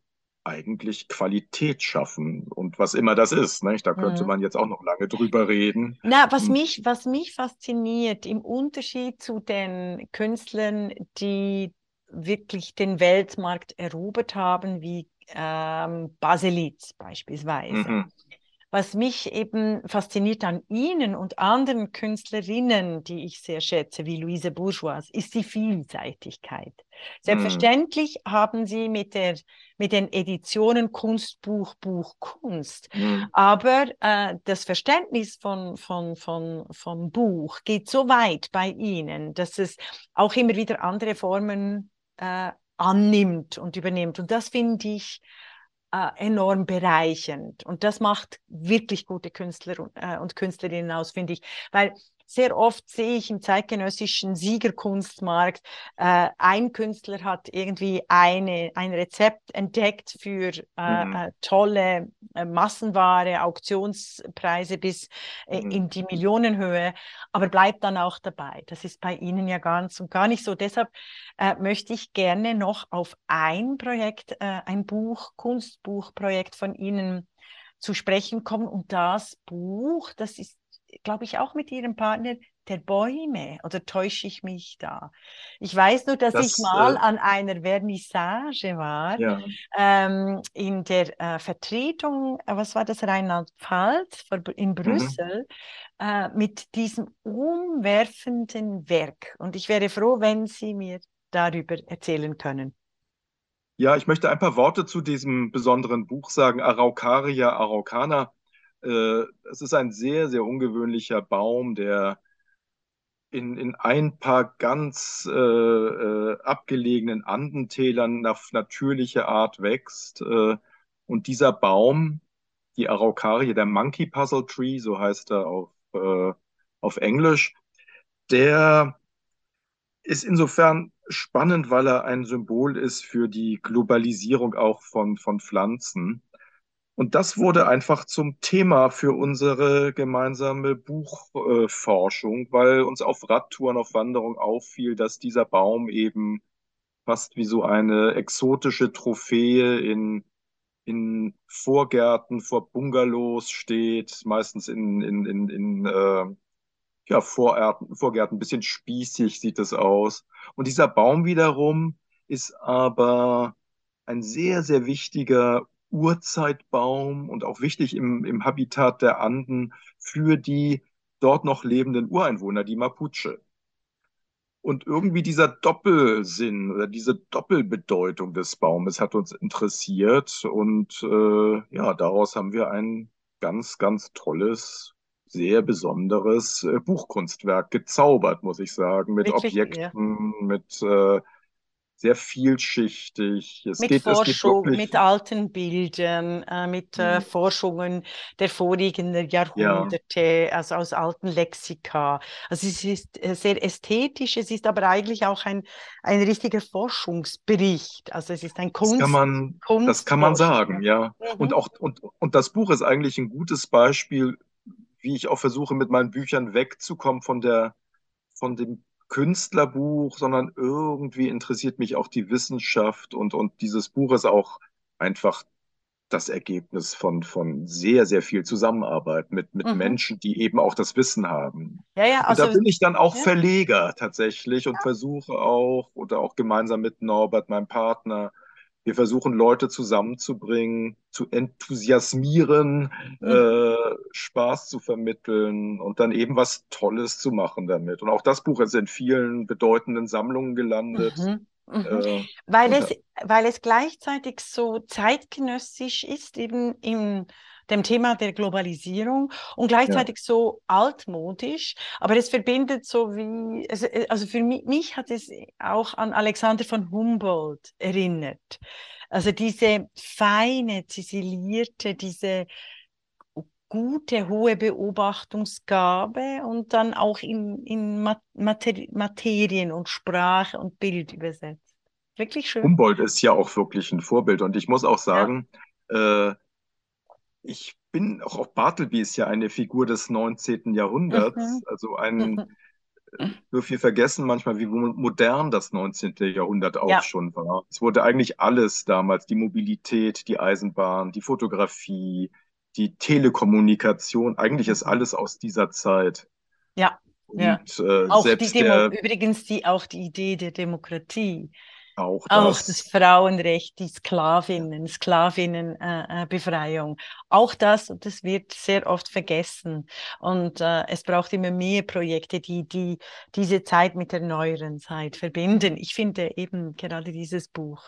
eigentlich Qualität schaffen und was immer das ist. Ne? Da könnte mhm. man jetzt auch noch lange drüber reden.
Na, was hm. mich, was mich fasziniert im Unterschied zu den Künstlern, die wirklich den Weltmarkt erobert haben, wie ähm, Baselitz beispielsweise. Mhm. Was mich eben fasziniert an Ihnen und anderen Künstlerinnen, die ich sehr schätze, wie Louise Bourgeois, ist die Vielseitigkeit. Selbstverständlich mm. haben Sie mit, der, mit den Editionen Kunstbuch, Buch, Kunst. Mm. Aber äh, das Verständnis von, von, von, von Buch geht so weit bei Ihnen, dass es auch immer wieder andere Formen äh, annimmt und übernimmt. Und das finde ich äh, enorm bereichernd. Und das macht wirklich gute Künstler und, äh, und Künstlerinnen aus, finde ich. Weil sehr oft sehe ich im zeitgenössischen Siegerkunstmarkt, äh, ein Künstler hat irgendwie eine, ein Rezept entdeckt für äh, mhm. äh, tolle äh, Massenware, Auktionspreise bis äh, mhm. in die Millionenhöhe, aber bleibt dann auch dabei. Das ist bei Ihnen ja ganz und gar nicht so. Deshalb äh, möchte ich gerne noch auf ein Projekt, ein Buch, Kunstbuchprojekt von Ihnen zu sprechen kommen. Und das Buch, das ist glaube ich, auch mit ihrem Partner der Bäume. Oder täusche ich mich da? Ich weiß nur, dass das, ich mal äh, an einer Vernissage war, ja. ähm, in der äh, Vertretung, äh, was war das, Rheinland-Pfalz in mhm. Brüssel, mhm. äh, mit diesem umwerfenden Werk. Und ich wäre froh, wenn Sie mir darüber erzählen können.
Ja, ich möchte ein paar Worte zu diesem besonderen Buch sagen, Araucaria araucana. Äh, es ist ein sehr, sehr ungewöhnlicher Baum, der in, in ein paar ganz äh, äh, abgelegenen Andentälern auf natürliche Art wächst. Äh, und dieser Baum, die Araucarie, der Monkey Puzzle Tree, so heißt er auf, äh, auf Englisch, der ist insofern spannend, weil er ein Symbol ist für die Globalisierung auch von, von Pflanzen. Und das wurde einfach zum Thema für unsere gemeinsame Buchforschung, weil uns auf Radtouren, auf Wanderung auffiel, dass dieser Baum eben fast wie so eine exotische Trophäe in, in Vorgärten, vor Bungalows steht, meistens in, in, in, in äh, ja, Vorgärten, Vorgärten, ein bisschen spießig sieht es aus. Und dieser Baum wiederum ist aber ein sehr, sehr wichtiger Urzeitbaum und auch wichtig im, im Habitat der Anden für die dort noch lebenden Ureinwohner, die Mapuche. Und irgendwie dieser Doppelsinn oder diese Doppelbedeutung des Baumes hat uns interessiert und äh, ja, daraus haben wir ein ganz, ganz tolles, sehr besonderes äh, Buchkunstwerk gezaubert, muss ich sagen, mit Wirklich, Objekten, ja. mit äh, sehr vielschichtig.
Es mit geht, Forschung, wirklich... mit alten Bildern, äh, mit äh, mhm. Forschungen der vorigen Jahrhunderte, ja. also aus alten Lexika. Also es ist äh, sehr ästhetisch, es ist aber eigentlich auch ein, ein richtiger Forschungsbericht. Also es ist ein Kunst.
Das kann man, Kunst das kann man sagen, ja. Mhm. Und auch und, und das Buch ist eigentlich ein gutes Beispiel, wie ich auch versuche, mit meinen Büchern wegzukommen von der von dem Künstlerbuch, sondern irgendwie interessiert mich auch die Wissenschaft und, und dieses Buch ist auch einfach das Ergebnis von, von sehr, sehr viel Zusammenarbeit mit, mit mhm. Menschen, die eben auch das Wissen haben. Ja, ja, also, und da also bin ich dann auch ja. Verleger tatsächlich und ja. versuche auch, oder auch gemeinsam mit Norbert, meinem Partner, wir versuchen Leute zusammenzubringen, zu enthusiasmieren, mhm. äh, Spaß zu vermitteln und dann eben was Tolles zu machen damit. Und auch das Buch ist in vielen bedeutenden Sammlungen gelandet. Mhm.
Mhm. Äh, weil, es, weil es gleichzeitig so zeitgenössisch ist, eben im dem Thema der Globalisierung und gleichzeitig ja. so altmodisch, aber es verbindet so wie, also, also für mich, mich hat es auch an Alexander von Humboldt erinnert. Also diese feine, ziselierte, diese gute, hohe Beobachtungsgabe und dann auch in, in Materien und Sprache und Bild übersetzt. Wirklich schön.
Humboldt ist ja auch wirklich ein Vorbild und ich muss auch sagen, ja. äh, ich bin auch auf Bartleby ist ja eine Figur des 19. Jahrhunderts, mhm. also ein, mhm. wir vergessen manchmal, wie modern das 19. Jahrhundert auch ja. schon war. Es wurde eigentlich alles damals, die Mobilität, die Eisenbahn, die Fotografie, die Telekommunikation, eigentlich ist mhm. alles aus dieser Zeit.
Ja. Und, ja. Äh, auch die Demo der, übrigens die, auch die Idee der Demokratie. Auch das. Auch das Frauenrecht, die Sklavinnen, Sklavinnenbefreiung. Äh, auch das, das wird sehr oft vergessen. Und äh, es braucht immer mehr Projekte, die, die diese Zeit mit der neueren Zeit verbinden. Ich finde eben gerade dieses Buch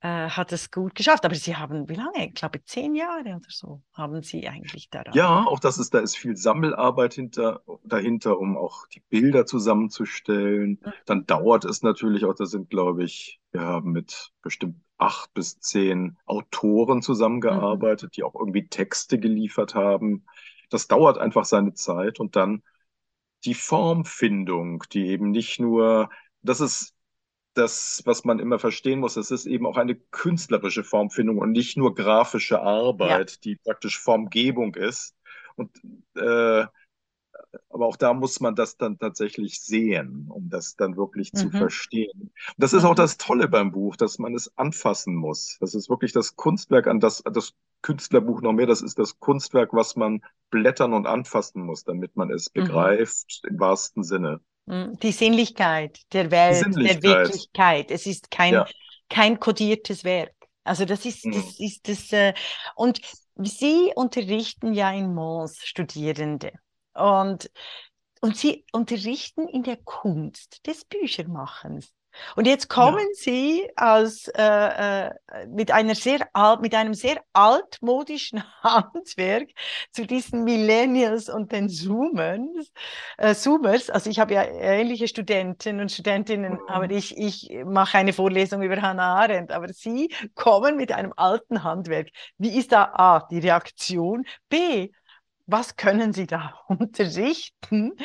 äh, hat es gut geschafft. Aber Sie haben, wie lange? Ich glaube, zehn Jahre oder so haben Sie eigentlich daran.
Ja, auch das ist, da ist viel Sammelarbeit hinter, dahinter, um auch die Bilder zusammenzustellen. Mhm. Dann dauert es natürlich auch, das sind, glaube ich, wir haben mit bestimmt acht bis zehn Autoren zusammengearbeitet, mhm. die auch irgendwie Texte geliefert haben. Das dauert einfach seine Zeit und dann die Formfindung, die eben nicht nur, das ist das, was man immer verstehen muss, es ist eben auch eine künstlerische Formfindung und nicht nur grafische Arbeit, ja. die praktisch Formgebung ist. Und äh, aber auch da muss man das dann tatsächlich sehen, um das dann wirklich mhm. zu verstehen. das ist auch mhm. das Tolle beim Buch, dass man es anfassen muss. Das ist wirklich das Kunstwerk an das, das Künstlerbuch noch mehr. Das ist das Kunstwerk, was man blättern und anfassen muss, damit man es mhm. begreift im wahrsten Sinne.
Hm, die Sinnlichkeit der Welt, Sinnlichkeit. der Wirklichkeit. Es ist kein, ja. kein kodiertes Werk. Also das ist, mhm. das ist das, äh, und Sie unterrichten ja in Mons Studierende. Und, und Sie unterrichten in der Kunst des Büchermachens. Und jetzt kommen ja. Sie als, äh, äh, mit, einer sehr alt, mit einem sehr altmodischen <laughs> Handwerk zu diesen Millennials und den Zoomers. Äh, Zoomers. Also ich habe ja ähnliche Studenten und Studentinnen, mhm. aber ich, ich mache eine Vorlesung über Hannah Arendt. Aber Sie kommen mit einem alten Handwerk. Wie ist da A, die Reaktion? B, was können Sie da <laughs> unterrichten?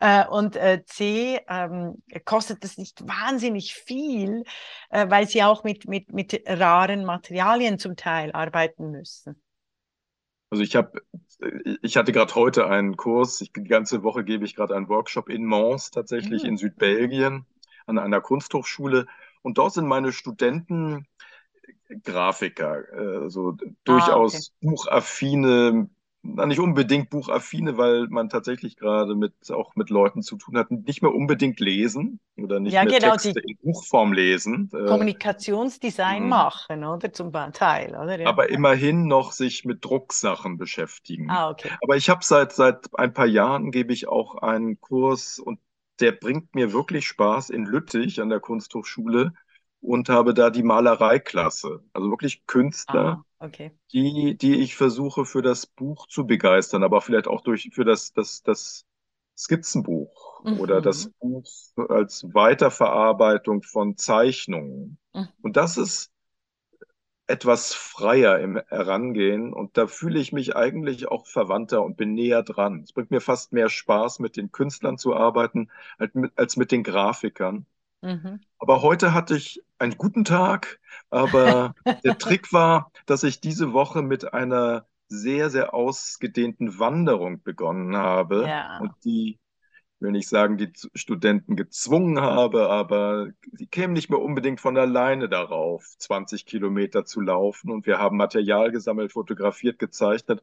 Äh, und äh, C, ähm, kostet es nicht wahnsinnig viel, äh, weil Sie auch mit, mit, mit raren Materialien zum Teil arbeiten müssen?
Also ich habe, ich hatte gerade heute einen Kurs, ich, die ganze Woche gebe ich gerade einen Workshop in Mons, tatsächlich mhm. in Südbelgien, an einer Kunsthochschule. Und dort sind meine Studenten Grafiker, also durchaus ah, okay. buchaffine nicht unbedingt buchaffine, weil man tatsächlich gerade mit auch mit Leuten zu tun hat, nicht mehr unbedingt lesen oder nicht ja, mehr genau, Texte in Buchform lesen.
Äh, Kommunikationsdesign äh, machen, oder zum Teil, oder?
Ja. Aber immerhin noch sich mit Drucksachen beschäftigen. Ah, okay. Aber ich habe seit seit ein paar Jahren gebe ich auch einen Kurs und der bringt mir wirklich Spaß in Lüttich an der Kunsthochschule und habe da die Malereiklasse, also wirklich Künstler, ah, okay. die, die ich versuche für das Buch zu begeistern, aber vielleicht auch durch für das, das, das Skizzenbuch mhm. oder das Buch als Weiterverarbeitung von Zeichnungen. Mhm. Und das ist etwas freier im Herangehen und da fühle ich mich eigentlich auch verwandter und bin näher dran. Es bringt mir fast mehr Spaß, mit den Künstlern zu arbeiten, als mit, als mit den Grafikern. Mhm. Aber heute hatte ich einen guten Tag. Aber <laughs> der Trick war, dass ich diese Woche mit einer sehr, sehr ausgedehnten Wanderung begonnen habe ja. und die, ich will nicht sagen, die Studenten gezwungen habe, aber sie kämen nicht mehr unbedingt von alleine darauf, 20 Kilometer zu laufen. Und wir haben Material gesammelt, fotografiert, gezeichnet.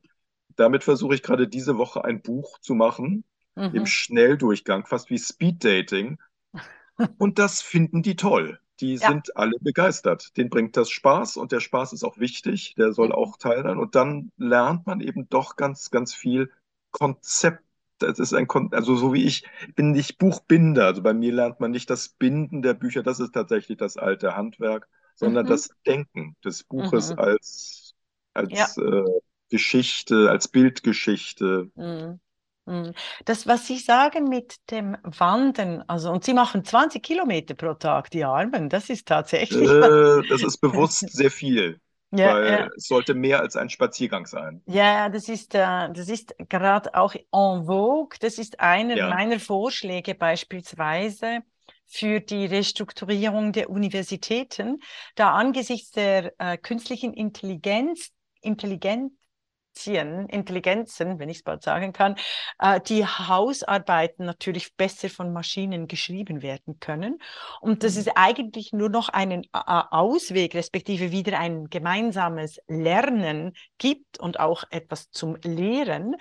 Damit versuche ich gerade diese Woche ein Buch zu machen, mhm. im Schnelldurchgang, fast wie Speed Dating. <laughs> Und das finden die toll. Die ja. sind alle begeistert. Den bringt das Spaß und der Spaß ist auch wichtig. Der soll mhm. auch Teil sein. Und dann lernt man eben doch ganz, ganz viel Konzept. Das ist ein Kon also so wie ich bin nicht Buchbinder. Also bei mir lernt man nicht das Binden der Bücher. Das ist tatsächlich das alte Handwerk, sondern mhm. das Denken des Buches mhm. als als ja. äh, Geschichte, als Bildgeschichte.
Mhm. Mhm. Das, was Sie sagen mit dem Wandern, also und Sie machen 20 Kilometer pro Tag, die Armen, das ist tatsächlich.
Äh, das ist bewusst <laughs> sehr viel,
Ja,
weil
ja.
es sollte mehr als ein Spaziergang sein.
Ja, das ist, äh, das ist gerade auch en vogue. Das ist einer
Ja.
meiner Vorschläge beispielsweise für die Restrukturierung der Universitäten, da angesichts der äh, künstlichen Intelligenz, Intelligenzien, Intelligenzen, wenn ich es bald sagen kann, äh, die Hausarbeiten natürlich besser von Maschinen geschrieben werden können. Und dass es eigentlich nur noch einen äh, Ausweg, respektive wieder ein gemeinsames Lernen gibt und auch etwas zum Lehren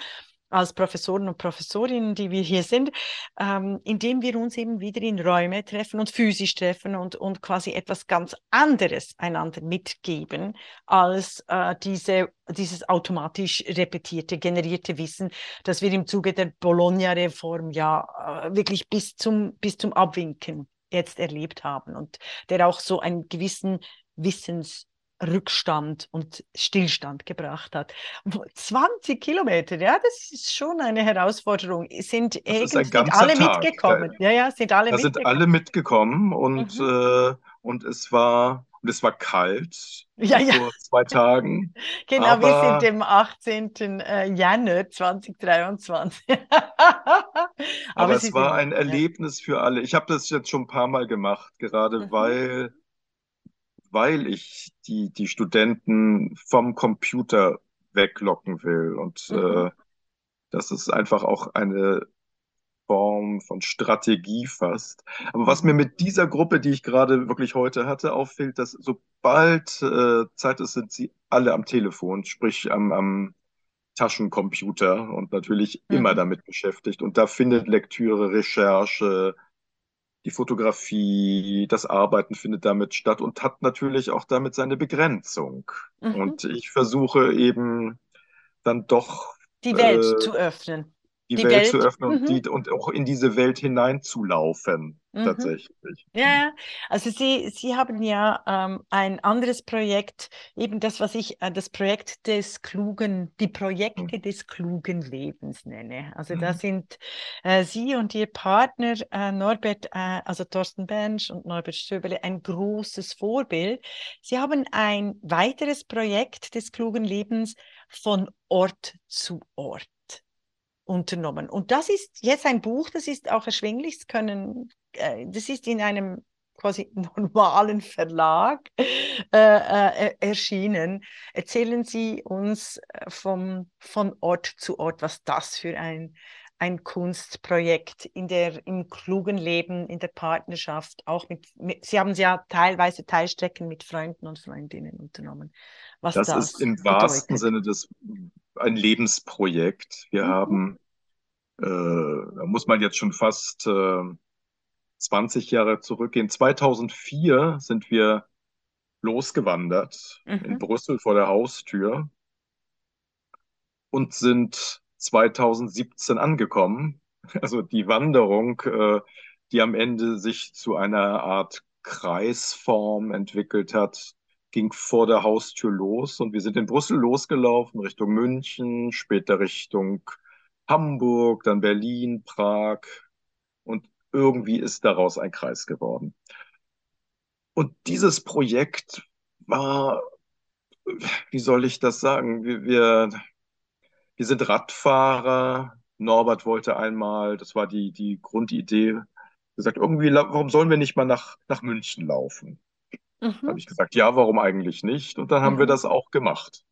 als Professoren und Professorinnen, die wir hier sind, ähm, indem wir uns eben wieder in Räume treffen und physisch treffen und, und quasi etwas ganz anderes einander mitgeben als äh, diese, dieses automatisch repetierte, generierte Wissen, das wir im Zuge der Bologna-Reform ja äh, wirklich bis zum, bis zum Abwinken jetzt erlebt haben und der auch so einen gewissen Wissens Rückstand und Stillstand gebracht hat. 20 Kilometer, ja, das ist schon eine Herausforderung. Sind
ganzer
alle
Tag.
mitgekommen? Ja, ja, sind alle
Da sind
mitgekommen.
alle mitgekommen und,
Mhm.
äh, und es war, und es war kalt
Ja, ja,
vor zwei Tagen, <laughs>
genau, wir sind
aber,
im 18. äh, Januar 2023. <laughs> Aber
aber es war
sind,
ein
ja.
Erlebnis für alle. Ich habe das jetzt schon ein paar Mal gemacht, gerade
Mhm.
weil, weil ich die, die Studenten vom Computer weglocken will. Und
Mhm.
äh, das ist einfach auch eine Form von Strategie fast. Aber was mir mit dieser Gruppe, die ich gerade wirklich heute hatte, auffällt, dass sobald äh, Zeit ist, sind sie alle am Telefon, sprich am, am Taschencomputer und natürlich immer
Mhm.
damit beschäftigt. Und da findet Lektüre, Recherche, die Fotografie, das Arbeiten findet damit statt und hat natürlich auch damit seine Begrenzung.
Mhm.
Und ich versuche eben dann doch
Die Welt
äh,
zu öffnen.
Die
Die
Welt zu
Welt.
öffnen und,
Mhm.
die, und auch in diese Welt hineinzulaufen,
Mhm.
tatsächlich.
Ja. Also Sie, Sie haben ja ähm, ein anderes Projekt, eben das, was ich äh, das Projekt des klugen, die Projekte des klugen Lebens nenne. Also da
Mhm.
sind äh, Sie und Ihr Partner äh, Norbert, äh, also Thorsten Bensch und Norbert Stöberle ein großes Vorbild. Sie haben ein weiteres Projekt des klugen Lebens von Ort zu Ort unternommen. Und das ist jetzt ein Buch, das ist auch erschwinglich, das können, äh, das ist in einem quasi <laughs> normalen Verlag äh, äh, erschienen. Erzählen Sie uns äh, vom, von Ort zu Ort, was das für ein, ein Kunstprojekt in der, im klugen Leben, in der Partnerschaft, auch mit, mit Sie haben ja teilweise Teilstrecken mit Freunden und Freundinnen unternommen, was
Das ist
das
im wahrsten
bedeutet.
Sinne des, ein Lebensprojekt. Wir
Mhm.
haben, äh, da muss man jetzt schon fast äh, 20 Jahre zurückgehen. 2004 sind wir losgewandert in
Mhm.
Brüssel vor der Haustür und sind 2017 angekommen. <laughs> Also die Wanderung, äh, die am Ende sich zu einer Art Kreisform entwickelt hat, ging vor der Haustür los und wir sind in Brüssel losgelaufen, Richtung München, später Richtung Hamburg, dann Berlin, Prag und irgendwie ist daraus ein Kreis geworden. Und dieses Projekt war, wie soll ich das sagen? Wir, wir, wir sind Radfahrer. Norbert wollte einmal, das war die, die Grundidee, gesagt, irgendwie, warum sollen wir nicht mal nach, nach München laufen? Habe
Mhm.
ich gesagt, ja, warum eigentlich nicht? Und dann haben wir
Mhm.
das auch gemacht.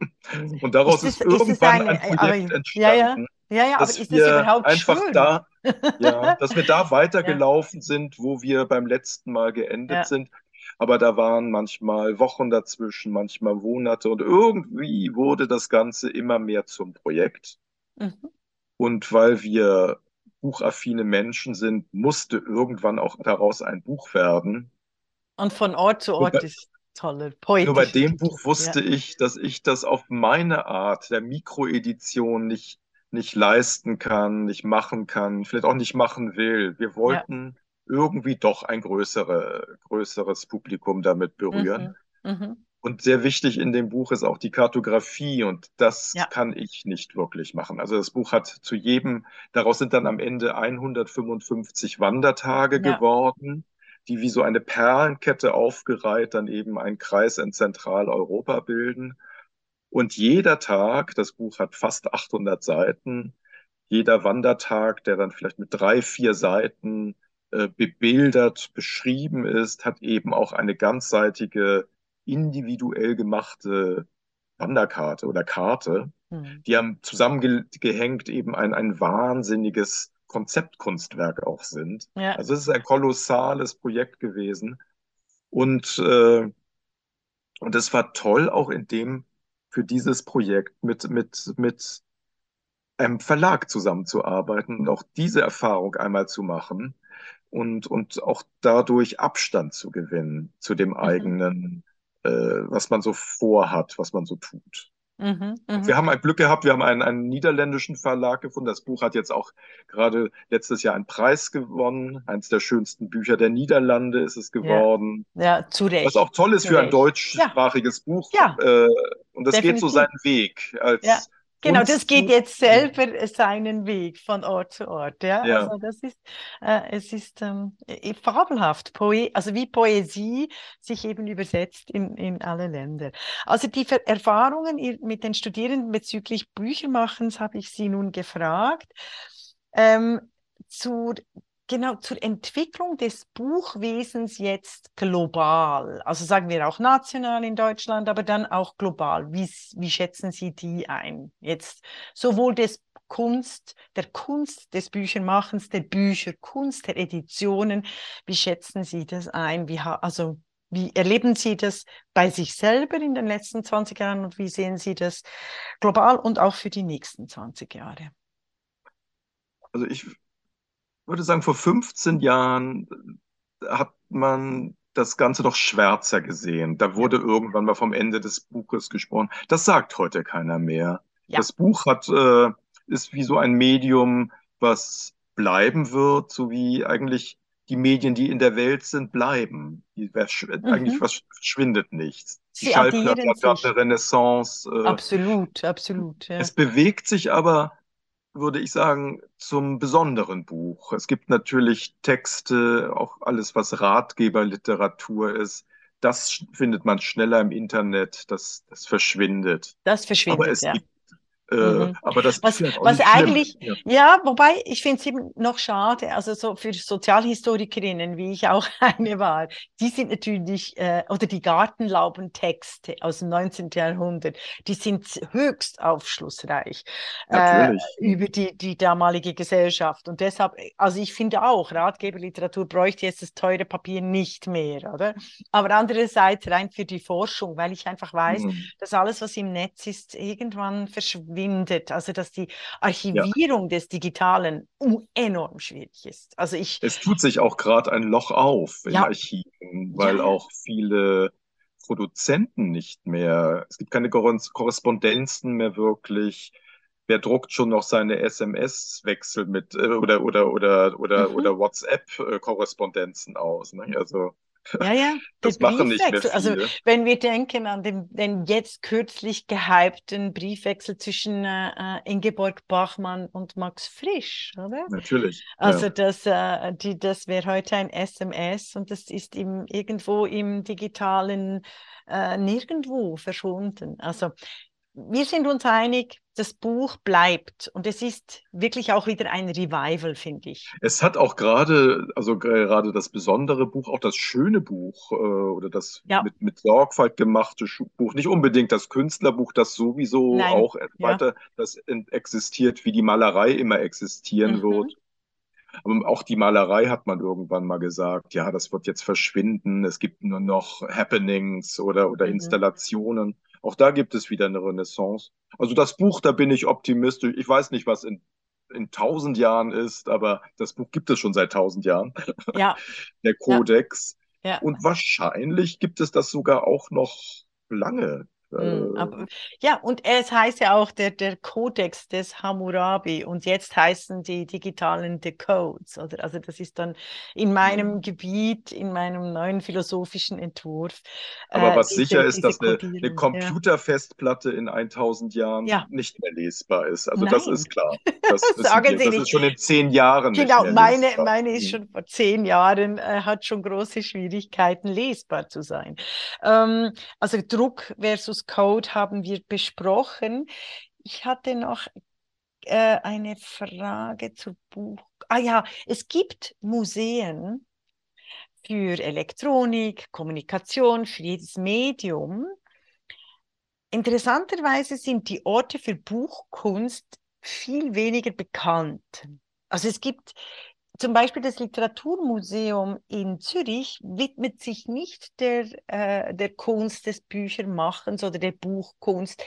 Und daraus
Ist es,
ist
ist
irgendwann
eine,
ein
äh, aber,
Projekt
ja, ja,
entstanden,
ja, ja, aber
dass
ist
wir
überhaupt
einfach
schön?
da, <laughs> ja, dass wir da
Ja,
weitergelaufen sind, wo wir beim letzten Mal geendet
ja.
sind. Aber da waren manchmal Wochen dazwischen, manchmal Monate und irgendwie wurde das Ganze immer mehr zum Projekt.
Mhm.
Und weil wir buchaffine Menschen sind, musste irgendwann auch daraus ein Buch werden.
Und von Ort zu Ort
bei,
ist toller,
nur bei dem. Buch
Ja,
wusste ich, dass ich das auf meine Art der Mikroedition nicht, nicht leisten kann, nicht machen kann, vielleicht auch nicht machen will. Wir
ja.
wollten irgendwie doch ein größere, größeres Publikum damit berühren.
Mhm. Mhm.
Und sehr wichtig in dem Buch ist auch die Kartografie und das
Ja,
kann ich nicht wirklich machen. Also das Buch hat zu jedem, daraus sind dann am Ende 155 Wandertage
ja.
geworden, die wie so eine Perlenkette aufgereiht dann eben einen Kreis in Zentraleuropa bilden. Und jeder Tag, das Buch hat fast 800 Seiten, jeder Wandertag, der dann vielleicht mit drei, vier Seiten äh, bebildert, beschrieben ist, hat eben auch eine ganzseitige, individuell gemachte Wanderkarte oder Karte.
Hm.
Die haben zusammengehängt eben ein, ein wahnsinniges Konzeptkunstwerk auch sind.
Ja.
Also es ist ein kolossales Projekt gewesen. Und, äh, und es war toll auch in dem, für dieses Projekt mit, mit, mit einem Verlag zusammenzuarbeiten und auch diese Erfahrung einmal zu machen und, und auch dadurch Abstand zu gewinnen zu dem
Mhm.
eigenen, äh, was man so vorhat, was man so tut.
Mhm. Mhm.
Wir haben ein Glück gehabt, wir haben einen, einen niederländischen Verlag gefunden. Das Buch hat jetzt auch gerade letztes Jahr einen Preis gewonnen. Eines der schönsten Bücher der Niederlande ist es
Ja,
geworden.
ja, zu
Was
Recht,
auch toll ist
zu
für ein
Recht. Ja,
deutschsprachiges Buch.
ja,
Äh, und das geht so
definitiv.
seinen Weg
Ja,
als
genau, das geht jetzt selber seinen Weg von Ort zu Ort. Ja,
Ja,
also das ist, äh, es ist ähm, äh, fabelhaft, Poe also wie Poesie sich eben übersetzt in, in alle Länder. Also die Ver Erfahrungen mit den Studierenden bezüglich Büchermachens habe ich Sie nun gefragt. Ähm, zur, genau, zur Entwicklung des Buchwesens jetzt global, also sagen wir auch national in Deutschland, aber dann auch global. Wie, wie schätzen Sie die ein? Jetzt sowohl des Kunst, der Kunst des Büchermachens, der Bücherkunst, der Editionen. Wie schätzen Sie das ein? Wie, also, wie erleben Sie das bei sich selber in den letzten 20 Jahren und wie sehen Sie das global und auch für die nächsten 20 Jahre?
also ich würde sagen, vor 15 Jahren hat man das Ganze doch schwärzer gesehen. Da
Ja,
wurde irgendwann mal vom Ende des Buches gesprochen. Das sagt heute keiner mehr.
ja.
Das Buch hat, äh, ist wie so ein Medium, was bleiben wird, so wie eigentlich die Medien, die in der Welt sind, bleiben. Die, eigentlich
Mhm.
was verschwindet nichts. Die
Sie
Schallplatte
addieren
hat eine Renaissance. Äh,
Absolut, absolut, ja.
es bewegt sich aber, würde ich sagen, zum besonderen Buch. Es gibt natürlich Texte, auch alles, was Ratgeberliteratur ist. Das findet man schneller im Internet, das, das verschwindet.
Das
Aber
verschwindet,
es
ja.
gibt,
Mhm.
aber das ist
Was,
vielleicht auch
was eigentlich,
Ja,
ja, wobei ich finde es eben noch schade, also so für Sozialhistorikerinnen, wie ich auch <laughs> eine war, die sind natürlich, äh, oder die Gartenlaubentexte aus dem 19. Jahrhundert, die sind höchst aufschlussreich äh, über die, die damalige Gesellschaft. Und deshalb, also ich finde auch, Ratgeberliteratur bräuchte jetzt das teure Papier nicht mehr, oder? Aber andererseits rein für die Forschung, weil ich einfach weiß,
Hm.
dass alles, was im Netz ist, irgendwann verschwindet. Also dass die
Ja,
Archivierung des Digitalen enorm schwierig ist. Also ich,
es tut sich auch gerade ein Loch auf in
ja,
Archiven, weil
ja,
auch viele Produzenten nicht mehr, es gibt keine Korres- Korrespondenzen mehr wirklich. Wer druckt schon noch seine SMS-Wechsel mit äh, oder oder oder oder
mhm.
oder WhatsApp-Korrespondenzen aus, ne? Also
Ja, ja, <laughs> der
das machen nicht mehr.
Also
viele.
wenn wir denken an den, den jetzt kürzlich gehypten Briefwechsel zwischen äh, äh, Ingeborg Bachmann und Max Frisch, oder?
Natürlich,
Also
ja.
das, äh, die, das wäre heute ein SMS und das ist im, irgendwo im digitalen äh, nirgendwo verschwunden. Also wir sind uns einig, das Buch bleibt und es ist wirklich auch wieder ein Revival, finde ich.
Es hat auch gerade, also gerade das besondere Buch, auch das schöne Buch äh, oder das
Ja,
mit, mit Sorgfalt gemachte Buch, nicht unbedingt das Künstlerbuch, das sowieso
nein,
auch
ja.
weiter das in- existiert, wie die Malerei immer existieren
Mhm.
wird. Aber auch die Malerei hat man irgendwann mal gesagt, ja, das wird jetzt verschwinden. Es gibt nur noch Happenings oder, oder
Mhm.
Installationen. Auch da gibt es wieder eine Renaissance. Also das Buch, da bin ich optimistisch. Ich weiß nicht, was in, in tausend Jahren ist, aber das Buch gibt es schon seit tausend Jahren,
Ja, <laughs>
der
ja,
Kodex.
ja.
Und wahrscheinlich gibt es das sogar auch noch lange.
Mhm, aber, ja, und es heißt ja auch der, der Kodex des Hammurabi und jetzt heißen die digitalen Decodes, oder? Also das ist dann in meinem mhm. Gebiet, in meinem neuen philosophischen Entwurf.
Aber äh, was diese, sicher ist, dass eine, eine Computerfestplatte in 1000 Jahren ja. nicht mehr lesbar ist. Also Nein. das ist klar. <laughs> Das,
Sagen
ist, Sie das
nicht.
ist schon in zehn Jahren.
Genau, meine, meine ist mhm. schon vor zehn Jahren, äh, hat schon große Schwierigkeiten, lesbar zu sein. Ähm, also Druck versus Code haben wir besprochen. Ich hatte noch äh, eine Frage zu Buch. Ah ja, es gibt Museen für Elektronik, Kommunikation, für jedes Medium. Interessanterweise sind die Orte für Buchkunst viel weniger bekannt. Also es gibt zum Beispiel das Literaturmuseum in Zürich widmet sich nicht der, äh, der Kunst des Büchermachens oder der Buchkunst,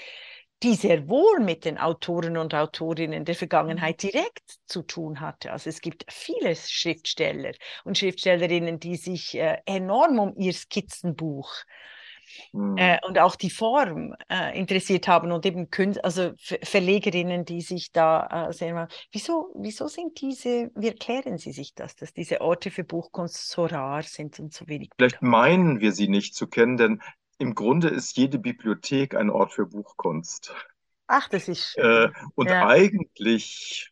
die sehr wohl mit den Autoren und Autorinnen der Vergangenheit mhm. direkt zu tun hatte. Also es gibt viele Schriftsteller und Schriftstellerinnen, die sich äh, enorm um ihr Skizzenbuch Mhm. Äh, und auch die Form äh, interessiert haben und eben Künstler, also Ver Verlegerinnen, die sich da äh, sehr mal. Wieso, wieso sind diese, wie erklären Sie sich das, dass diese Orte für Buchkunst so rar sind und so wenig?
Vielleicht bekannt? meinen wir sie nicht zu kennen, denn im Grunde ist jede Bibliothek ein Ort für Buchkunst.
Ach, das ist
schön. Äh, und ja. eigentlich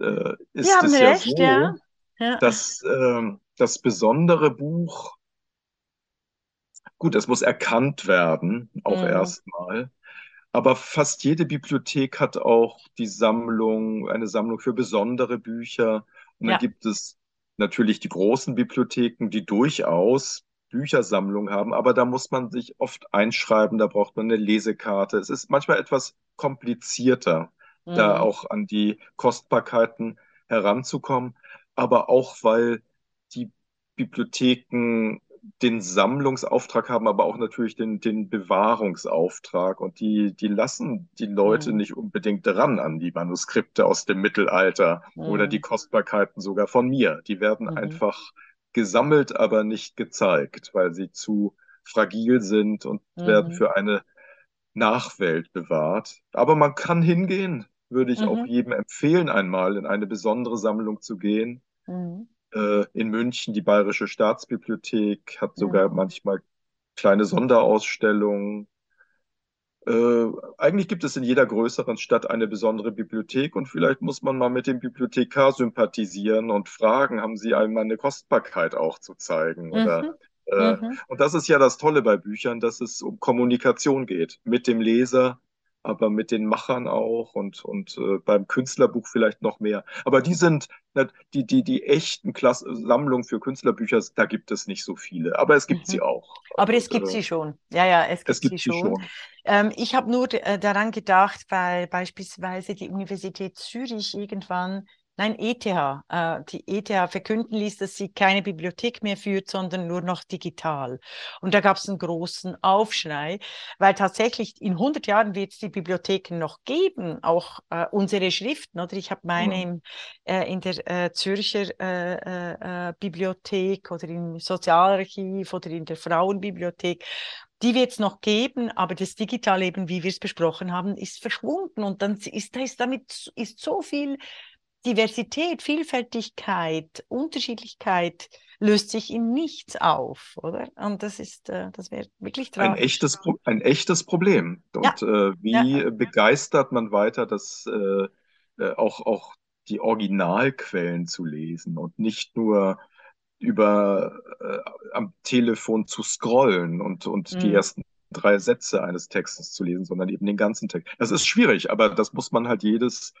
äh, ist es ja recht, so, ja. Ja. dass ähm, das besondere Buch Gut, es muss erkannt werden, auch mhm. erstmal. Aber fast jede Bibliothek hat auch die Sammlung, eine Sammlung für besondere Bücher. Und ja. dann gibt es natürlich die großen Bibliotheken, die durchaus Büchersammlungen haben, aber da muss man sich oft einschreiben, da braucht man eine Lesekarte. Es ist manchmal etwas komplizierter, mhm. da auch an die Kostbarkeiten heranzukommen, aber auch weil die Bibliotheken den Sammlungsauftrag haben, aber auch natürlich den, den Bewahrungsauftrag. Und die, die lassen die Leute mhm. nicht unbedingt dran an die Manuskripte aus dem Mittelalter mhm. oder die Kostbarkeiten sogar von mir. Die werden mhm. einfach gesammelt, aber nicht gezeigt, weil sie zu fragil sind und werden mhm. für eine Nachwelt bewahrt. Aber man kann hingehen, würde ich auch mhm. jedem empfehlen, einmal in eine besondere Sammlung zu gehen. Äh, in München, die Bayerische Staatsbibliothek hat sogar ja. manchmal kleine Sonderausstellungen. Äh, eigentlich gibt es in jeder größeren Stadt eine besondere Bibliothek und vielleicht muss man mal mit dem Bibliothekar sympathisieren und fragen, haben Sie einmal eine Kostbarkeit auch zu zeigen? Mhm. Oder, äh, mhm. Und das ist ja das Tolle bei Büchern, dass es um Kommunikation geht mit dem Leser, aber mit den Machern auch und, und äh, beim Künstlerbuch vielleicht noch mehr. Aber die sind, die, die, die echten Klasse, Sammlungen für Künstlerbücher, da gibt es nicht so viele, aber es gibt mhm. sie auch.
Aber es gibt äh, sie schon. Ja, ja, es gibt, es gibt sie, sie schon. schon. Ähm, ich habe nur äh, daran gedacht, weil beispielsweise die Universität Zürich irgendwann Nein, ETH. Äh, die ETH verkünden ließ, dass sie keine Bibliothek mehr führt, sondern nur noch digital. Und da gab es einen großen Aufschrei, weil tatsächlich in 100 Jahren wird es die Bibliotheken noch geben, auch äh, unsere Schriften. Oder ich habe meine mhm. im, äh, in der äh, Zürcher äh, äh, Bibliothek oder im Sozialarchiv oder in der Frauenbibliothek. Die wird es noch geben, aber das Digitalleben, wie wir es besprochen haben, ist verschwunden. Und dann ist, da ist damit ist so viel Diversität, Vielfältigkeit, Unterschiedlichkeit löst sich in nichts auf, oder? Und das ist, äh, das wäre wirklich
traurig. Ein echtes, ein echtes Problem. Und ja. äh, wie ja. begeistert man weiter, dass äh, äh, auch, auch die Originalquellen zu lesen und nicht nur über äh, am Telefon zu scrollen und, und mhm. die ersten drei Sätze eines Textes zu lesen, sondern eben den ganzen Text. Das ist schwierig, aber das muss man halt jedes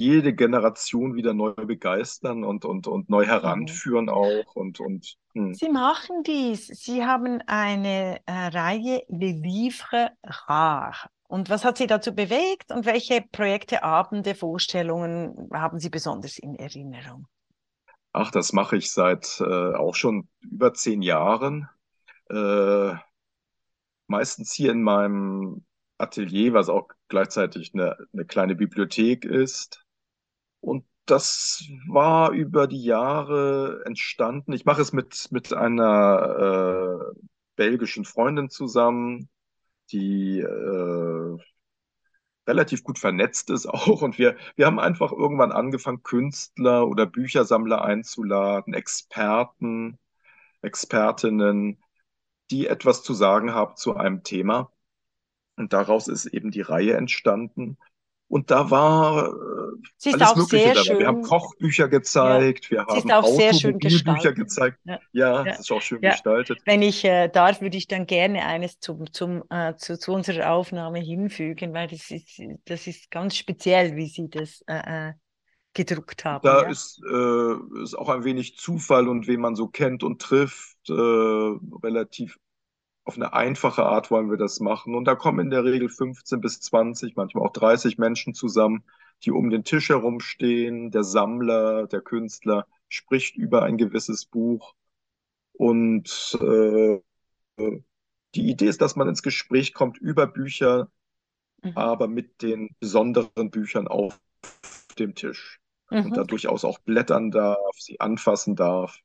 jede Generation wieder neu begeistern und, und, und neu heranführen auch. Und, und,
hm. Sie machen dies. Sie haben eine äh, Reihe Le Livre Rare. Und was hat Sie dazu bewegt und welche Projekte, Abende, Vorstellungen haben Sie besonders in Erinnerung?
Ach, das mache ich seit äh, auch schon über zehn Jahren. Äh, meistens hier in meinem Atelier, was auch gleichzeitig eine, eine kleine Bibliothek ist. Und das war über die Jahre entstanden. Ich mache es mit, mit einer äh, belgischen Freundin zusammen, die äh, relativ gut vernetzt ist <laughs> auch. Und wir, wir haben einfach irgendwann angefangen, Künstler oder Büchersammler einzuladen, Experten, Expertinnen, die etwas zu sagen haben zu einem Thema. Und daraus ist eben die Reihe entstanden. Und da war äh, alles Mögliche dabei. Schön, wir haben Kochbücher gezeigt, ja, wir haben Automobilbücher gezeigt. Ja, ja, ja, ist auch schön ja. gestaltet.
Wenn ich äh, darf, würde ich dann gerne eines zum, zum, äh, zu, zu, unserer Aufnahme hinfügen, weil das ist, das ist ganz speziell, wie Sie das äh, äh gedruckt haben.
Da ist, äh, ist auch ein wenig Zufall und wen man so kennt und trifft, äh, relativ auf eine einfache Art wollen wir das machen. Und da kommen in der Regel 15 bis 20, manchmal auch 30 Menschen zusammen, die um den Tisch herumstehen. Der Sammler, der Künstler spricht über ein gewisses Buch. Und äh, die Idee ist, dass man ins Gespräch kommt über Bücher, mhm. aber mit den besonderen Büchern auf dem Tisch. Mhm. Und da durchaus auch blättern darf, sie anfassen darf.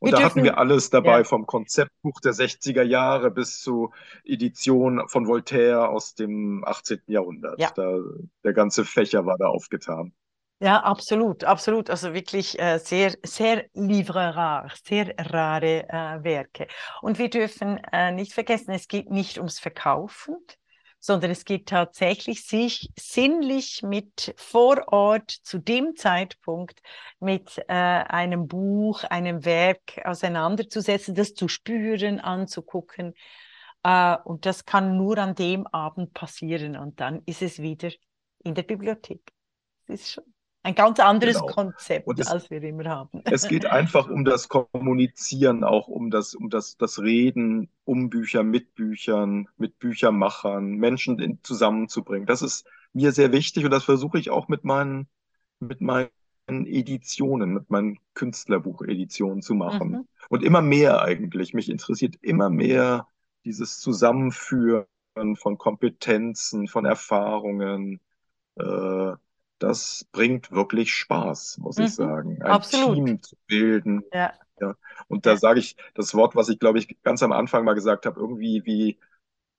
Und wir da dürfen, hatten wir alles dabei, ja. vom Konzeptbuch der 60er Jahre bis zu Edition von Voltaire aus dem 18. Jahrhundert. Ja. Da, der ganze Fächer war da aufgetan.
Ja, absolut, absolut. Also wirklich äh, sehr, sehr livre rare, sehr rare äh, Werke. Und wir dürfen äh, nicht vergessen, es geht nicht ums Verkaufen, sondern es geht tatsächlich sich sinnlich mit vor Ort zu dem Zeitpunkt mit äh, einem Buch, einem Werk auseinanderzusetzen, das zu spüren, anzugucken. Äh, und das kann nur an dem Abend passieren und dann ist es wieder in der Bibliothek. Das ist schon ein ganz anderes genau. Konzept, es, als wir immer haben.
Es geht einfach um das Kommunizieren, auch um das, um das, das Reden um Bücher, mit Büchern, mit Büchermachern, Menschen in, zusammenzubringen. Das ist mir sehr wichtig und das versuche ich auch mit meinen, mit meinen Editionen, mit meinen Künstlerbucheditionen zu machen. Mhm. Und immer mehr eigentlich. Mich interessiert immer mehr dieses Zusammenführen von Kompetenzen, von Erfahrungen. Äh, das bringt wirklich Spaß, muss mhm. ich sagen. Ein
Absolut.
Team zu bilden. Ja. ja. Und da ja. sage ich das Wort, was ich, glaube ich, ganz am Anfang mal gesagt habe, irgendwie wie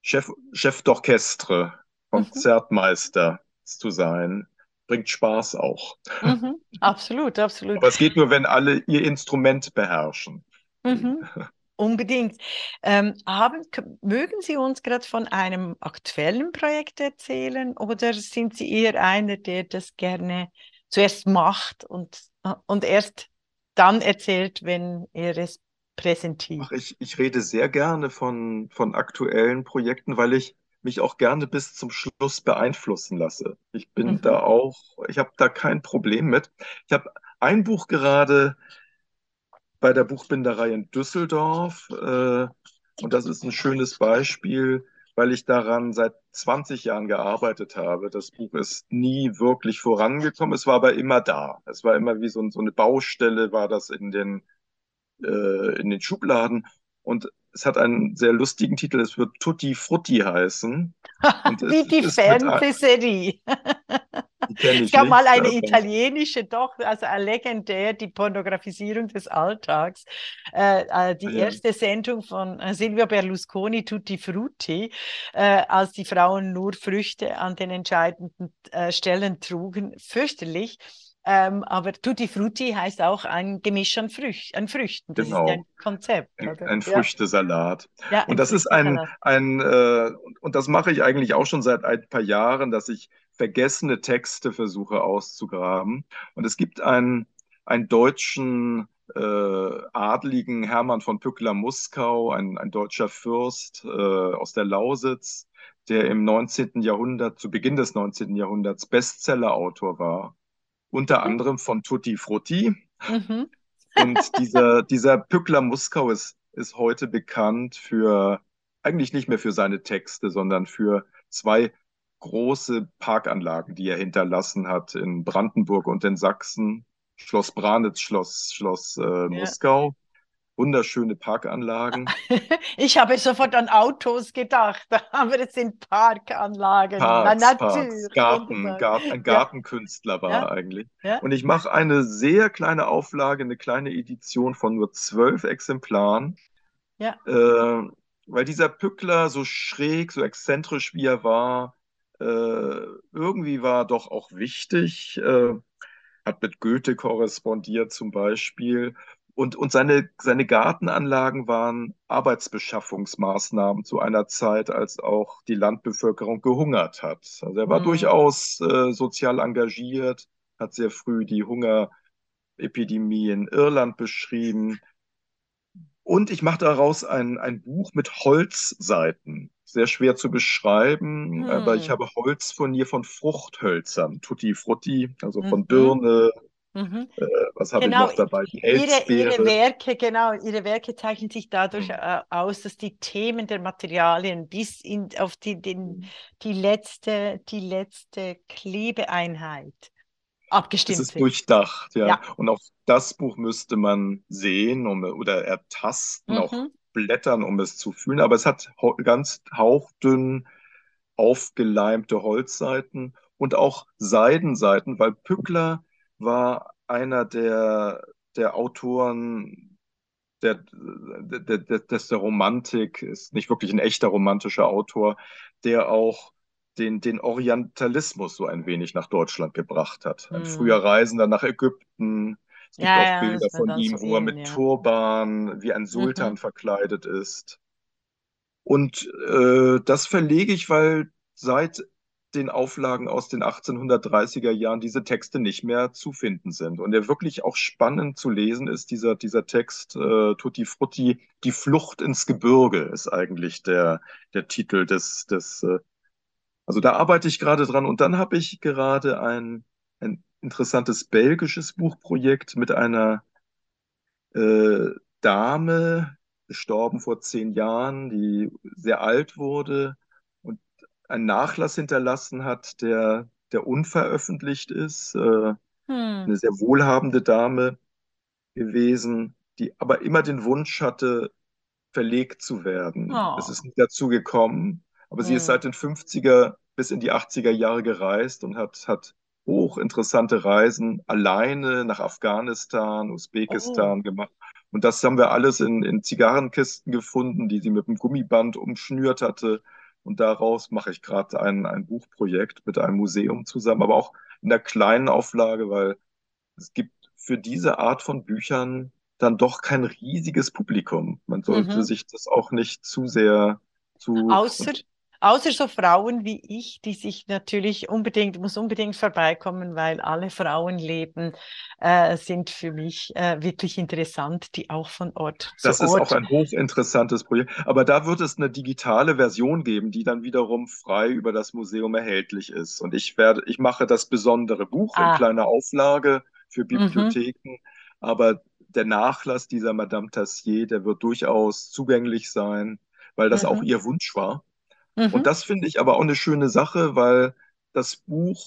Chef, Chef d'Orchestre. Konzertmeister mhm. zu sein, bringt Spaß auch.
Mhm. Absolut, absolut.
Aber es geht nur, wenn alle ihr Instrument beherrschen.
Mhm. Unbedingt. Ähm, haben, mögen Sie uns gerade von einem aktuellen Projekt erzählen oder sind Sie eher einer, der das gerne zuerst macht und, und erst dann erzählt, wenn er es präsentiert?
Ach, ich, ich rede sehr gerne von, von aktuellen Projekten, weil ich mich auch gerne bis zum Schluss beeinflussen lasse. Ich bin mhm. da auch, ich habe da kein Problem mit. Ich habe ein Buch gerade bei der Buchbinderei in Düsseldorf. Äh, und das ist ein schönes Beispiel, weil ich daran seit 20 Jahren gearbeitet habe. Das Buch ist nie wirklich vorangekommen. Es war aber immer da. Es war immer wie so, so eine Baustelle, war das in den, äh, in den Schubladen. Und es hat einen sehr lustigen Titel. Es wird Tutti Frutti heißen. <laughs>
wie die Fernsehserie. <laughs> <laughs> es gab mal eine italienische, doch, also legendär, die Pornografisierung des Alltags. Äh, äh, die ja. erste Sendung von äh, Silvio Berlusconi, Tutti Frutti, äh, als die Frauen nur Früchte an den entscheidenden äh, Stellen trugen. Fürchterlich. Ähm, aber Tutti Frutti heißt auch ein Gemisch an, Früch an Früchten. Das genau. ist ein Konzept.
Ein, ein Früchtesalat. Ja, und das ist ein, ein äh, und das mache ich eigentlich auch schon seit ein paar Jahren, dass ich vergessene Texte versuche auszugraben. Und es gibt einen, einen deutschen äh, Adligen, Hermann von Pückler-Muskau, ein, ein deutscher Fürst äh, aus der Lausitz, der im 19. Jahrhundert, zu Beginn des 19. Jahrhunderts Bestsellerautor war. Unter mhm. anderem von Tutti Frutti. Mhm. Und dieser, dieser Pückler-Muskau ist, ist heute bekannt für, eigentlich nicht mehr für seine Texte, sondern für zwei große Parkanlagen, die er hinterlassen hat in Brandenburg und in Sachsen. Schloss Branitz, Schloss, Schloss äh, Moskau. Wunderschöne Parkanlagen. <laughs>
Ich habe sofort an Autos gedacht, aber es sind Parkanlagen.
Parks, Na, Parks, Garten, Garten, ein Gartenkünstler ja. war ja. er eigentlich. Ja. Und ich mache eine sehr kleine Auflage, eine kleine Edition von nur zwölf Exemplaren. Ja. Äh, weil dieser Pückler so schräg, so exzentrisch wie er war, irgendwie war doch auch wichtig, äh, hat mit Goethe korrespondiert zum Beispiel. Und, und seine, seine Gartenanlagen waren Arbeitsbeschaffungsmaßnahmen zu einer Zeit, als auch die Landbevölkerung gehungert hat. Also er war
Hm.
durchaus äh, sozial engagiert, hat sehr früh die Hungerepidemie in Irland beschrieben. Und ich mache daraus ein, ein Buch mit Holzseiten. Sehr schwer zu beschreiben, aber ich
Hm.
habe Holzfurnier von Fruchthölzern, Tutti Frutti, also von
Mhm.
Birne,
Mhm.
äh, was habe ich
Genau,
noch dabei? Die
ihre, ihre
Elsbeere.
Werke, genau, ihre Werke zeichnen sich dadurch
Hm.
äh, aus, dass die Themen der Materialien bis in, auf die, den, die letzte, die letzte Klebeeinheit
Es
abgestimmt
ist
sind.
durchdacht, ja.
Ja.
Und auch das Buch müsste man sehen um, oder ertasten, auch
Mhm.
blättern, um es zu fühlen. Aber es hat ganz hauchdünn aufgeleimte Holzseiten und auch Seidenseiten, weil Pückler war einer der, der Autoren der, der, der, des der Romantik, ist nicht wirklich ein echter romantischer Autor, der auch den, den Orientalismus so ein wenig nach Deutschland gebracht hat. Ein früher
Hm.
Reisender nach Ägypten. Es gibt
Ja,
auch
ja,
Bilder von ihm, wo er mit
ja.
Turban wie ein Sultan
Mhm.
verkleidet ist. Und äh, das verlege ich, weil seit den Auflagen aus den 1830er Jahren diese Texte nicht mehr zu finden sind. Und der wirklich auch spannend zu lesen ist, dieser, dieser Text äh, Tutti Frutti, Die Flucht ins Gebirge ist eigentlich der, der Titel des, des äh, also da arbeite ich gerade dran. Und dann habe ich gerade ein, ein interessantes belgisches Buchprojekt mit einer äh, Dame, gestorben vor zehn Jahren, die sehr alt wurde und einen Nachlass hinterlassen hat, der, der unveröffentlicht ist. Äh,
Hm.
eine sehr wohlhabende Dame gewesen, die aber immer den Wunsch hatte, verlegt zu werden. Es
Oh.
ist nicht dazu gekommen, aber sie ist
Hm.
seit den 50er bis in die 80er Jahre gereist und hat, hat hochinteressante Reisen alleine nach Afghanistan,
Oh.
Usbekistan gemacht. Und das haben wir alles in, in Zigarrenkisten gefunden, die sie mit einem Gummiband umschnürt hatte. Und daraus mache ich gerade ein, ein Buchprojekt mit einem Museum zusammen, aber auch in der kleinen Auflage, weil es gibt für diese Art von Büchern dann doch kein riesiges Publikum. Man sollte
Mhm.
sich das auch nicht zu sehr zu
Außer, außer so Frauen wie ich, die sich natürlich unbedingt, muss unbedingt vorbeikommen, weil alle Frauenleben äh, sind für mich äh, wirklich interessant, die auch von Ort zu
das ist auch
Ort.
ein hochinteressantes Projekt. Aber da wird es eine digitale Version geben, die dann wiederum frei über das Museum erhältlich ist. Und ich werde, ich mache das besondere Buch in
Ah,
kleiner Auflage für
mhm,
Bibliotheken, aber der Nachlass dieser Madame Tassier, der wird durchaus zugänglich sein, weil das auch
mhm,
ihr Wunsch war. Und
mhm,
das finde ich aber auch eine schöne Sache, weil das Buch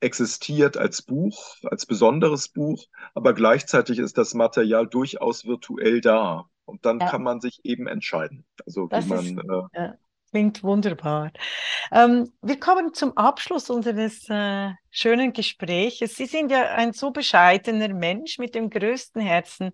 existiert als Buch, als besonderes Buch, aber gleichzeitig ist das Material durchaus virtuell da. Und dann
ja.
kann man sich eben entscheiden. Also wie
Das ist,
man, äh,
ja, klingt wunderbar. Ähm, wir kommen zum Abschluss unseres äh, schönen Gespräches. Sie sind ja ein so bescheidener Mensch mit dem größten Herzen,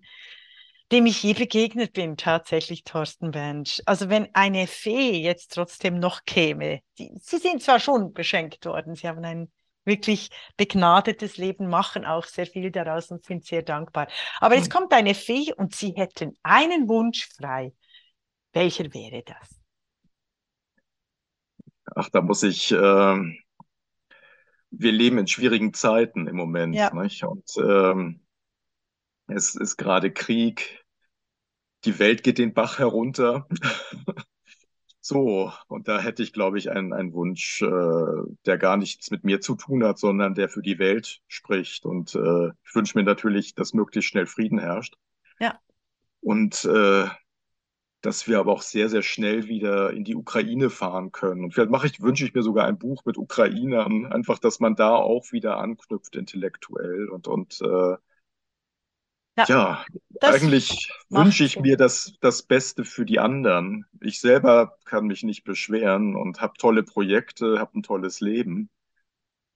dem ich je begegnet bin, tatsächlich, Thorsten Bensch. Also wenn eine Fee jetzt trotzdem noch käme, die, Sie sind zwar schon beschenkt worden, Sie haben ein wirklich begnadetes Leben, machen auch sehr viel daraus und sind sehr dankbar. Aber jetzt
hm,
kommt eine Fee und Sie hätten einen Wunsch frei. Welcher wäre das?
ach, da muss ich, äh, wir leben in schwierigen Zeiten im Moment,
Ja.
nicht? Und ähm, es ist gerade Krieg, die Welt geht den Bach herunter. <laughs> So, und da hätte ich, glaube ich, einen, einen Wunsch, äh, der gar nichts mit mir zu tun hat, sondern der für die Welt spricht. Und äh, ich wünsche mir natürlich, dass möglichst schnell Frieden herrscht
Ja.
und äh, dass wir aber auch sehr, sehr schnell wieder in die Ukraine fahren können. Und vielleicht mache ich, wünsche ich mir sogar ein Buch mit Ukrainern, einfach, dass man da auch wieder anknüpft intellektuell und, und äh,
Ja,
ja, eigentlich wünsche ich mir das, das Beste für die anderen. Ich selber kann mich nicht beschweren und habe tolle Projekte, habe ein tolles Leben.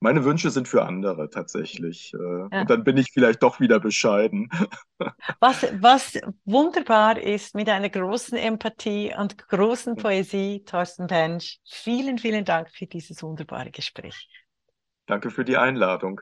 Meine Wünsche sind für andere tatsächlich. Äh, ja. Und dann bin ich vielleicht doch wieder bescheiden. <laughs>
Was, was wunderbar ist mit einer großen Empathie und großen Poesie, Thorsten Bensch. Vielen, vielen Dank für dieses wunderbare Gespräch.
Danke für die Einladung.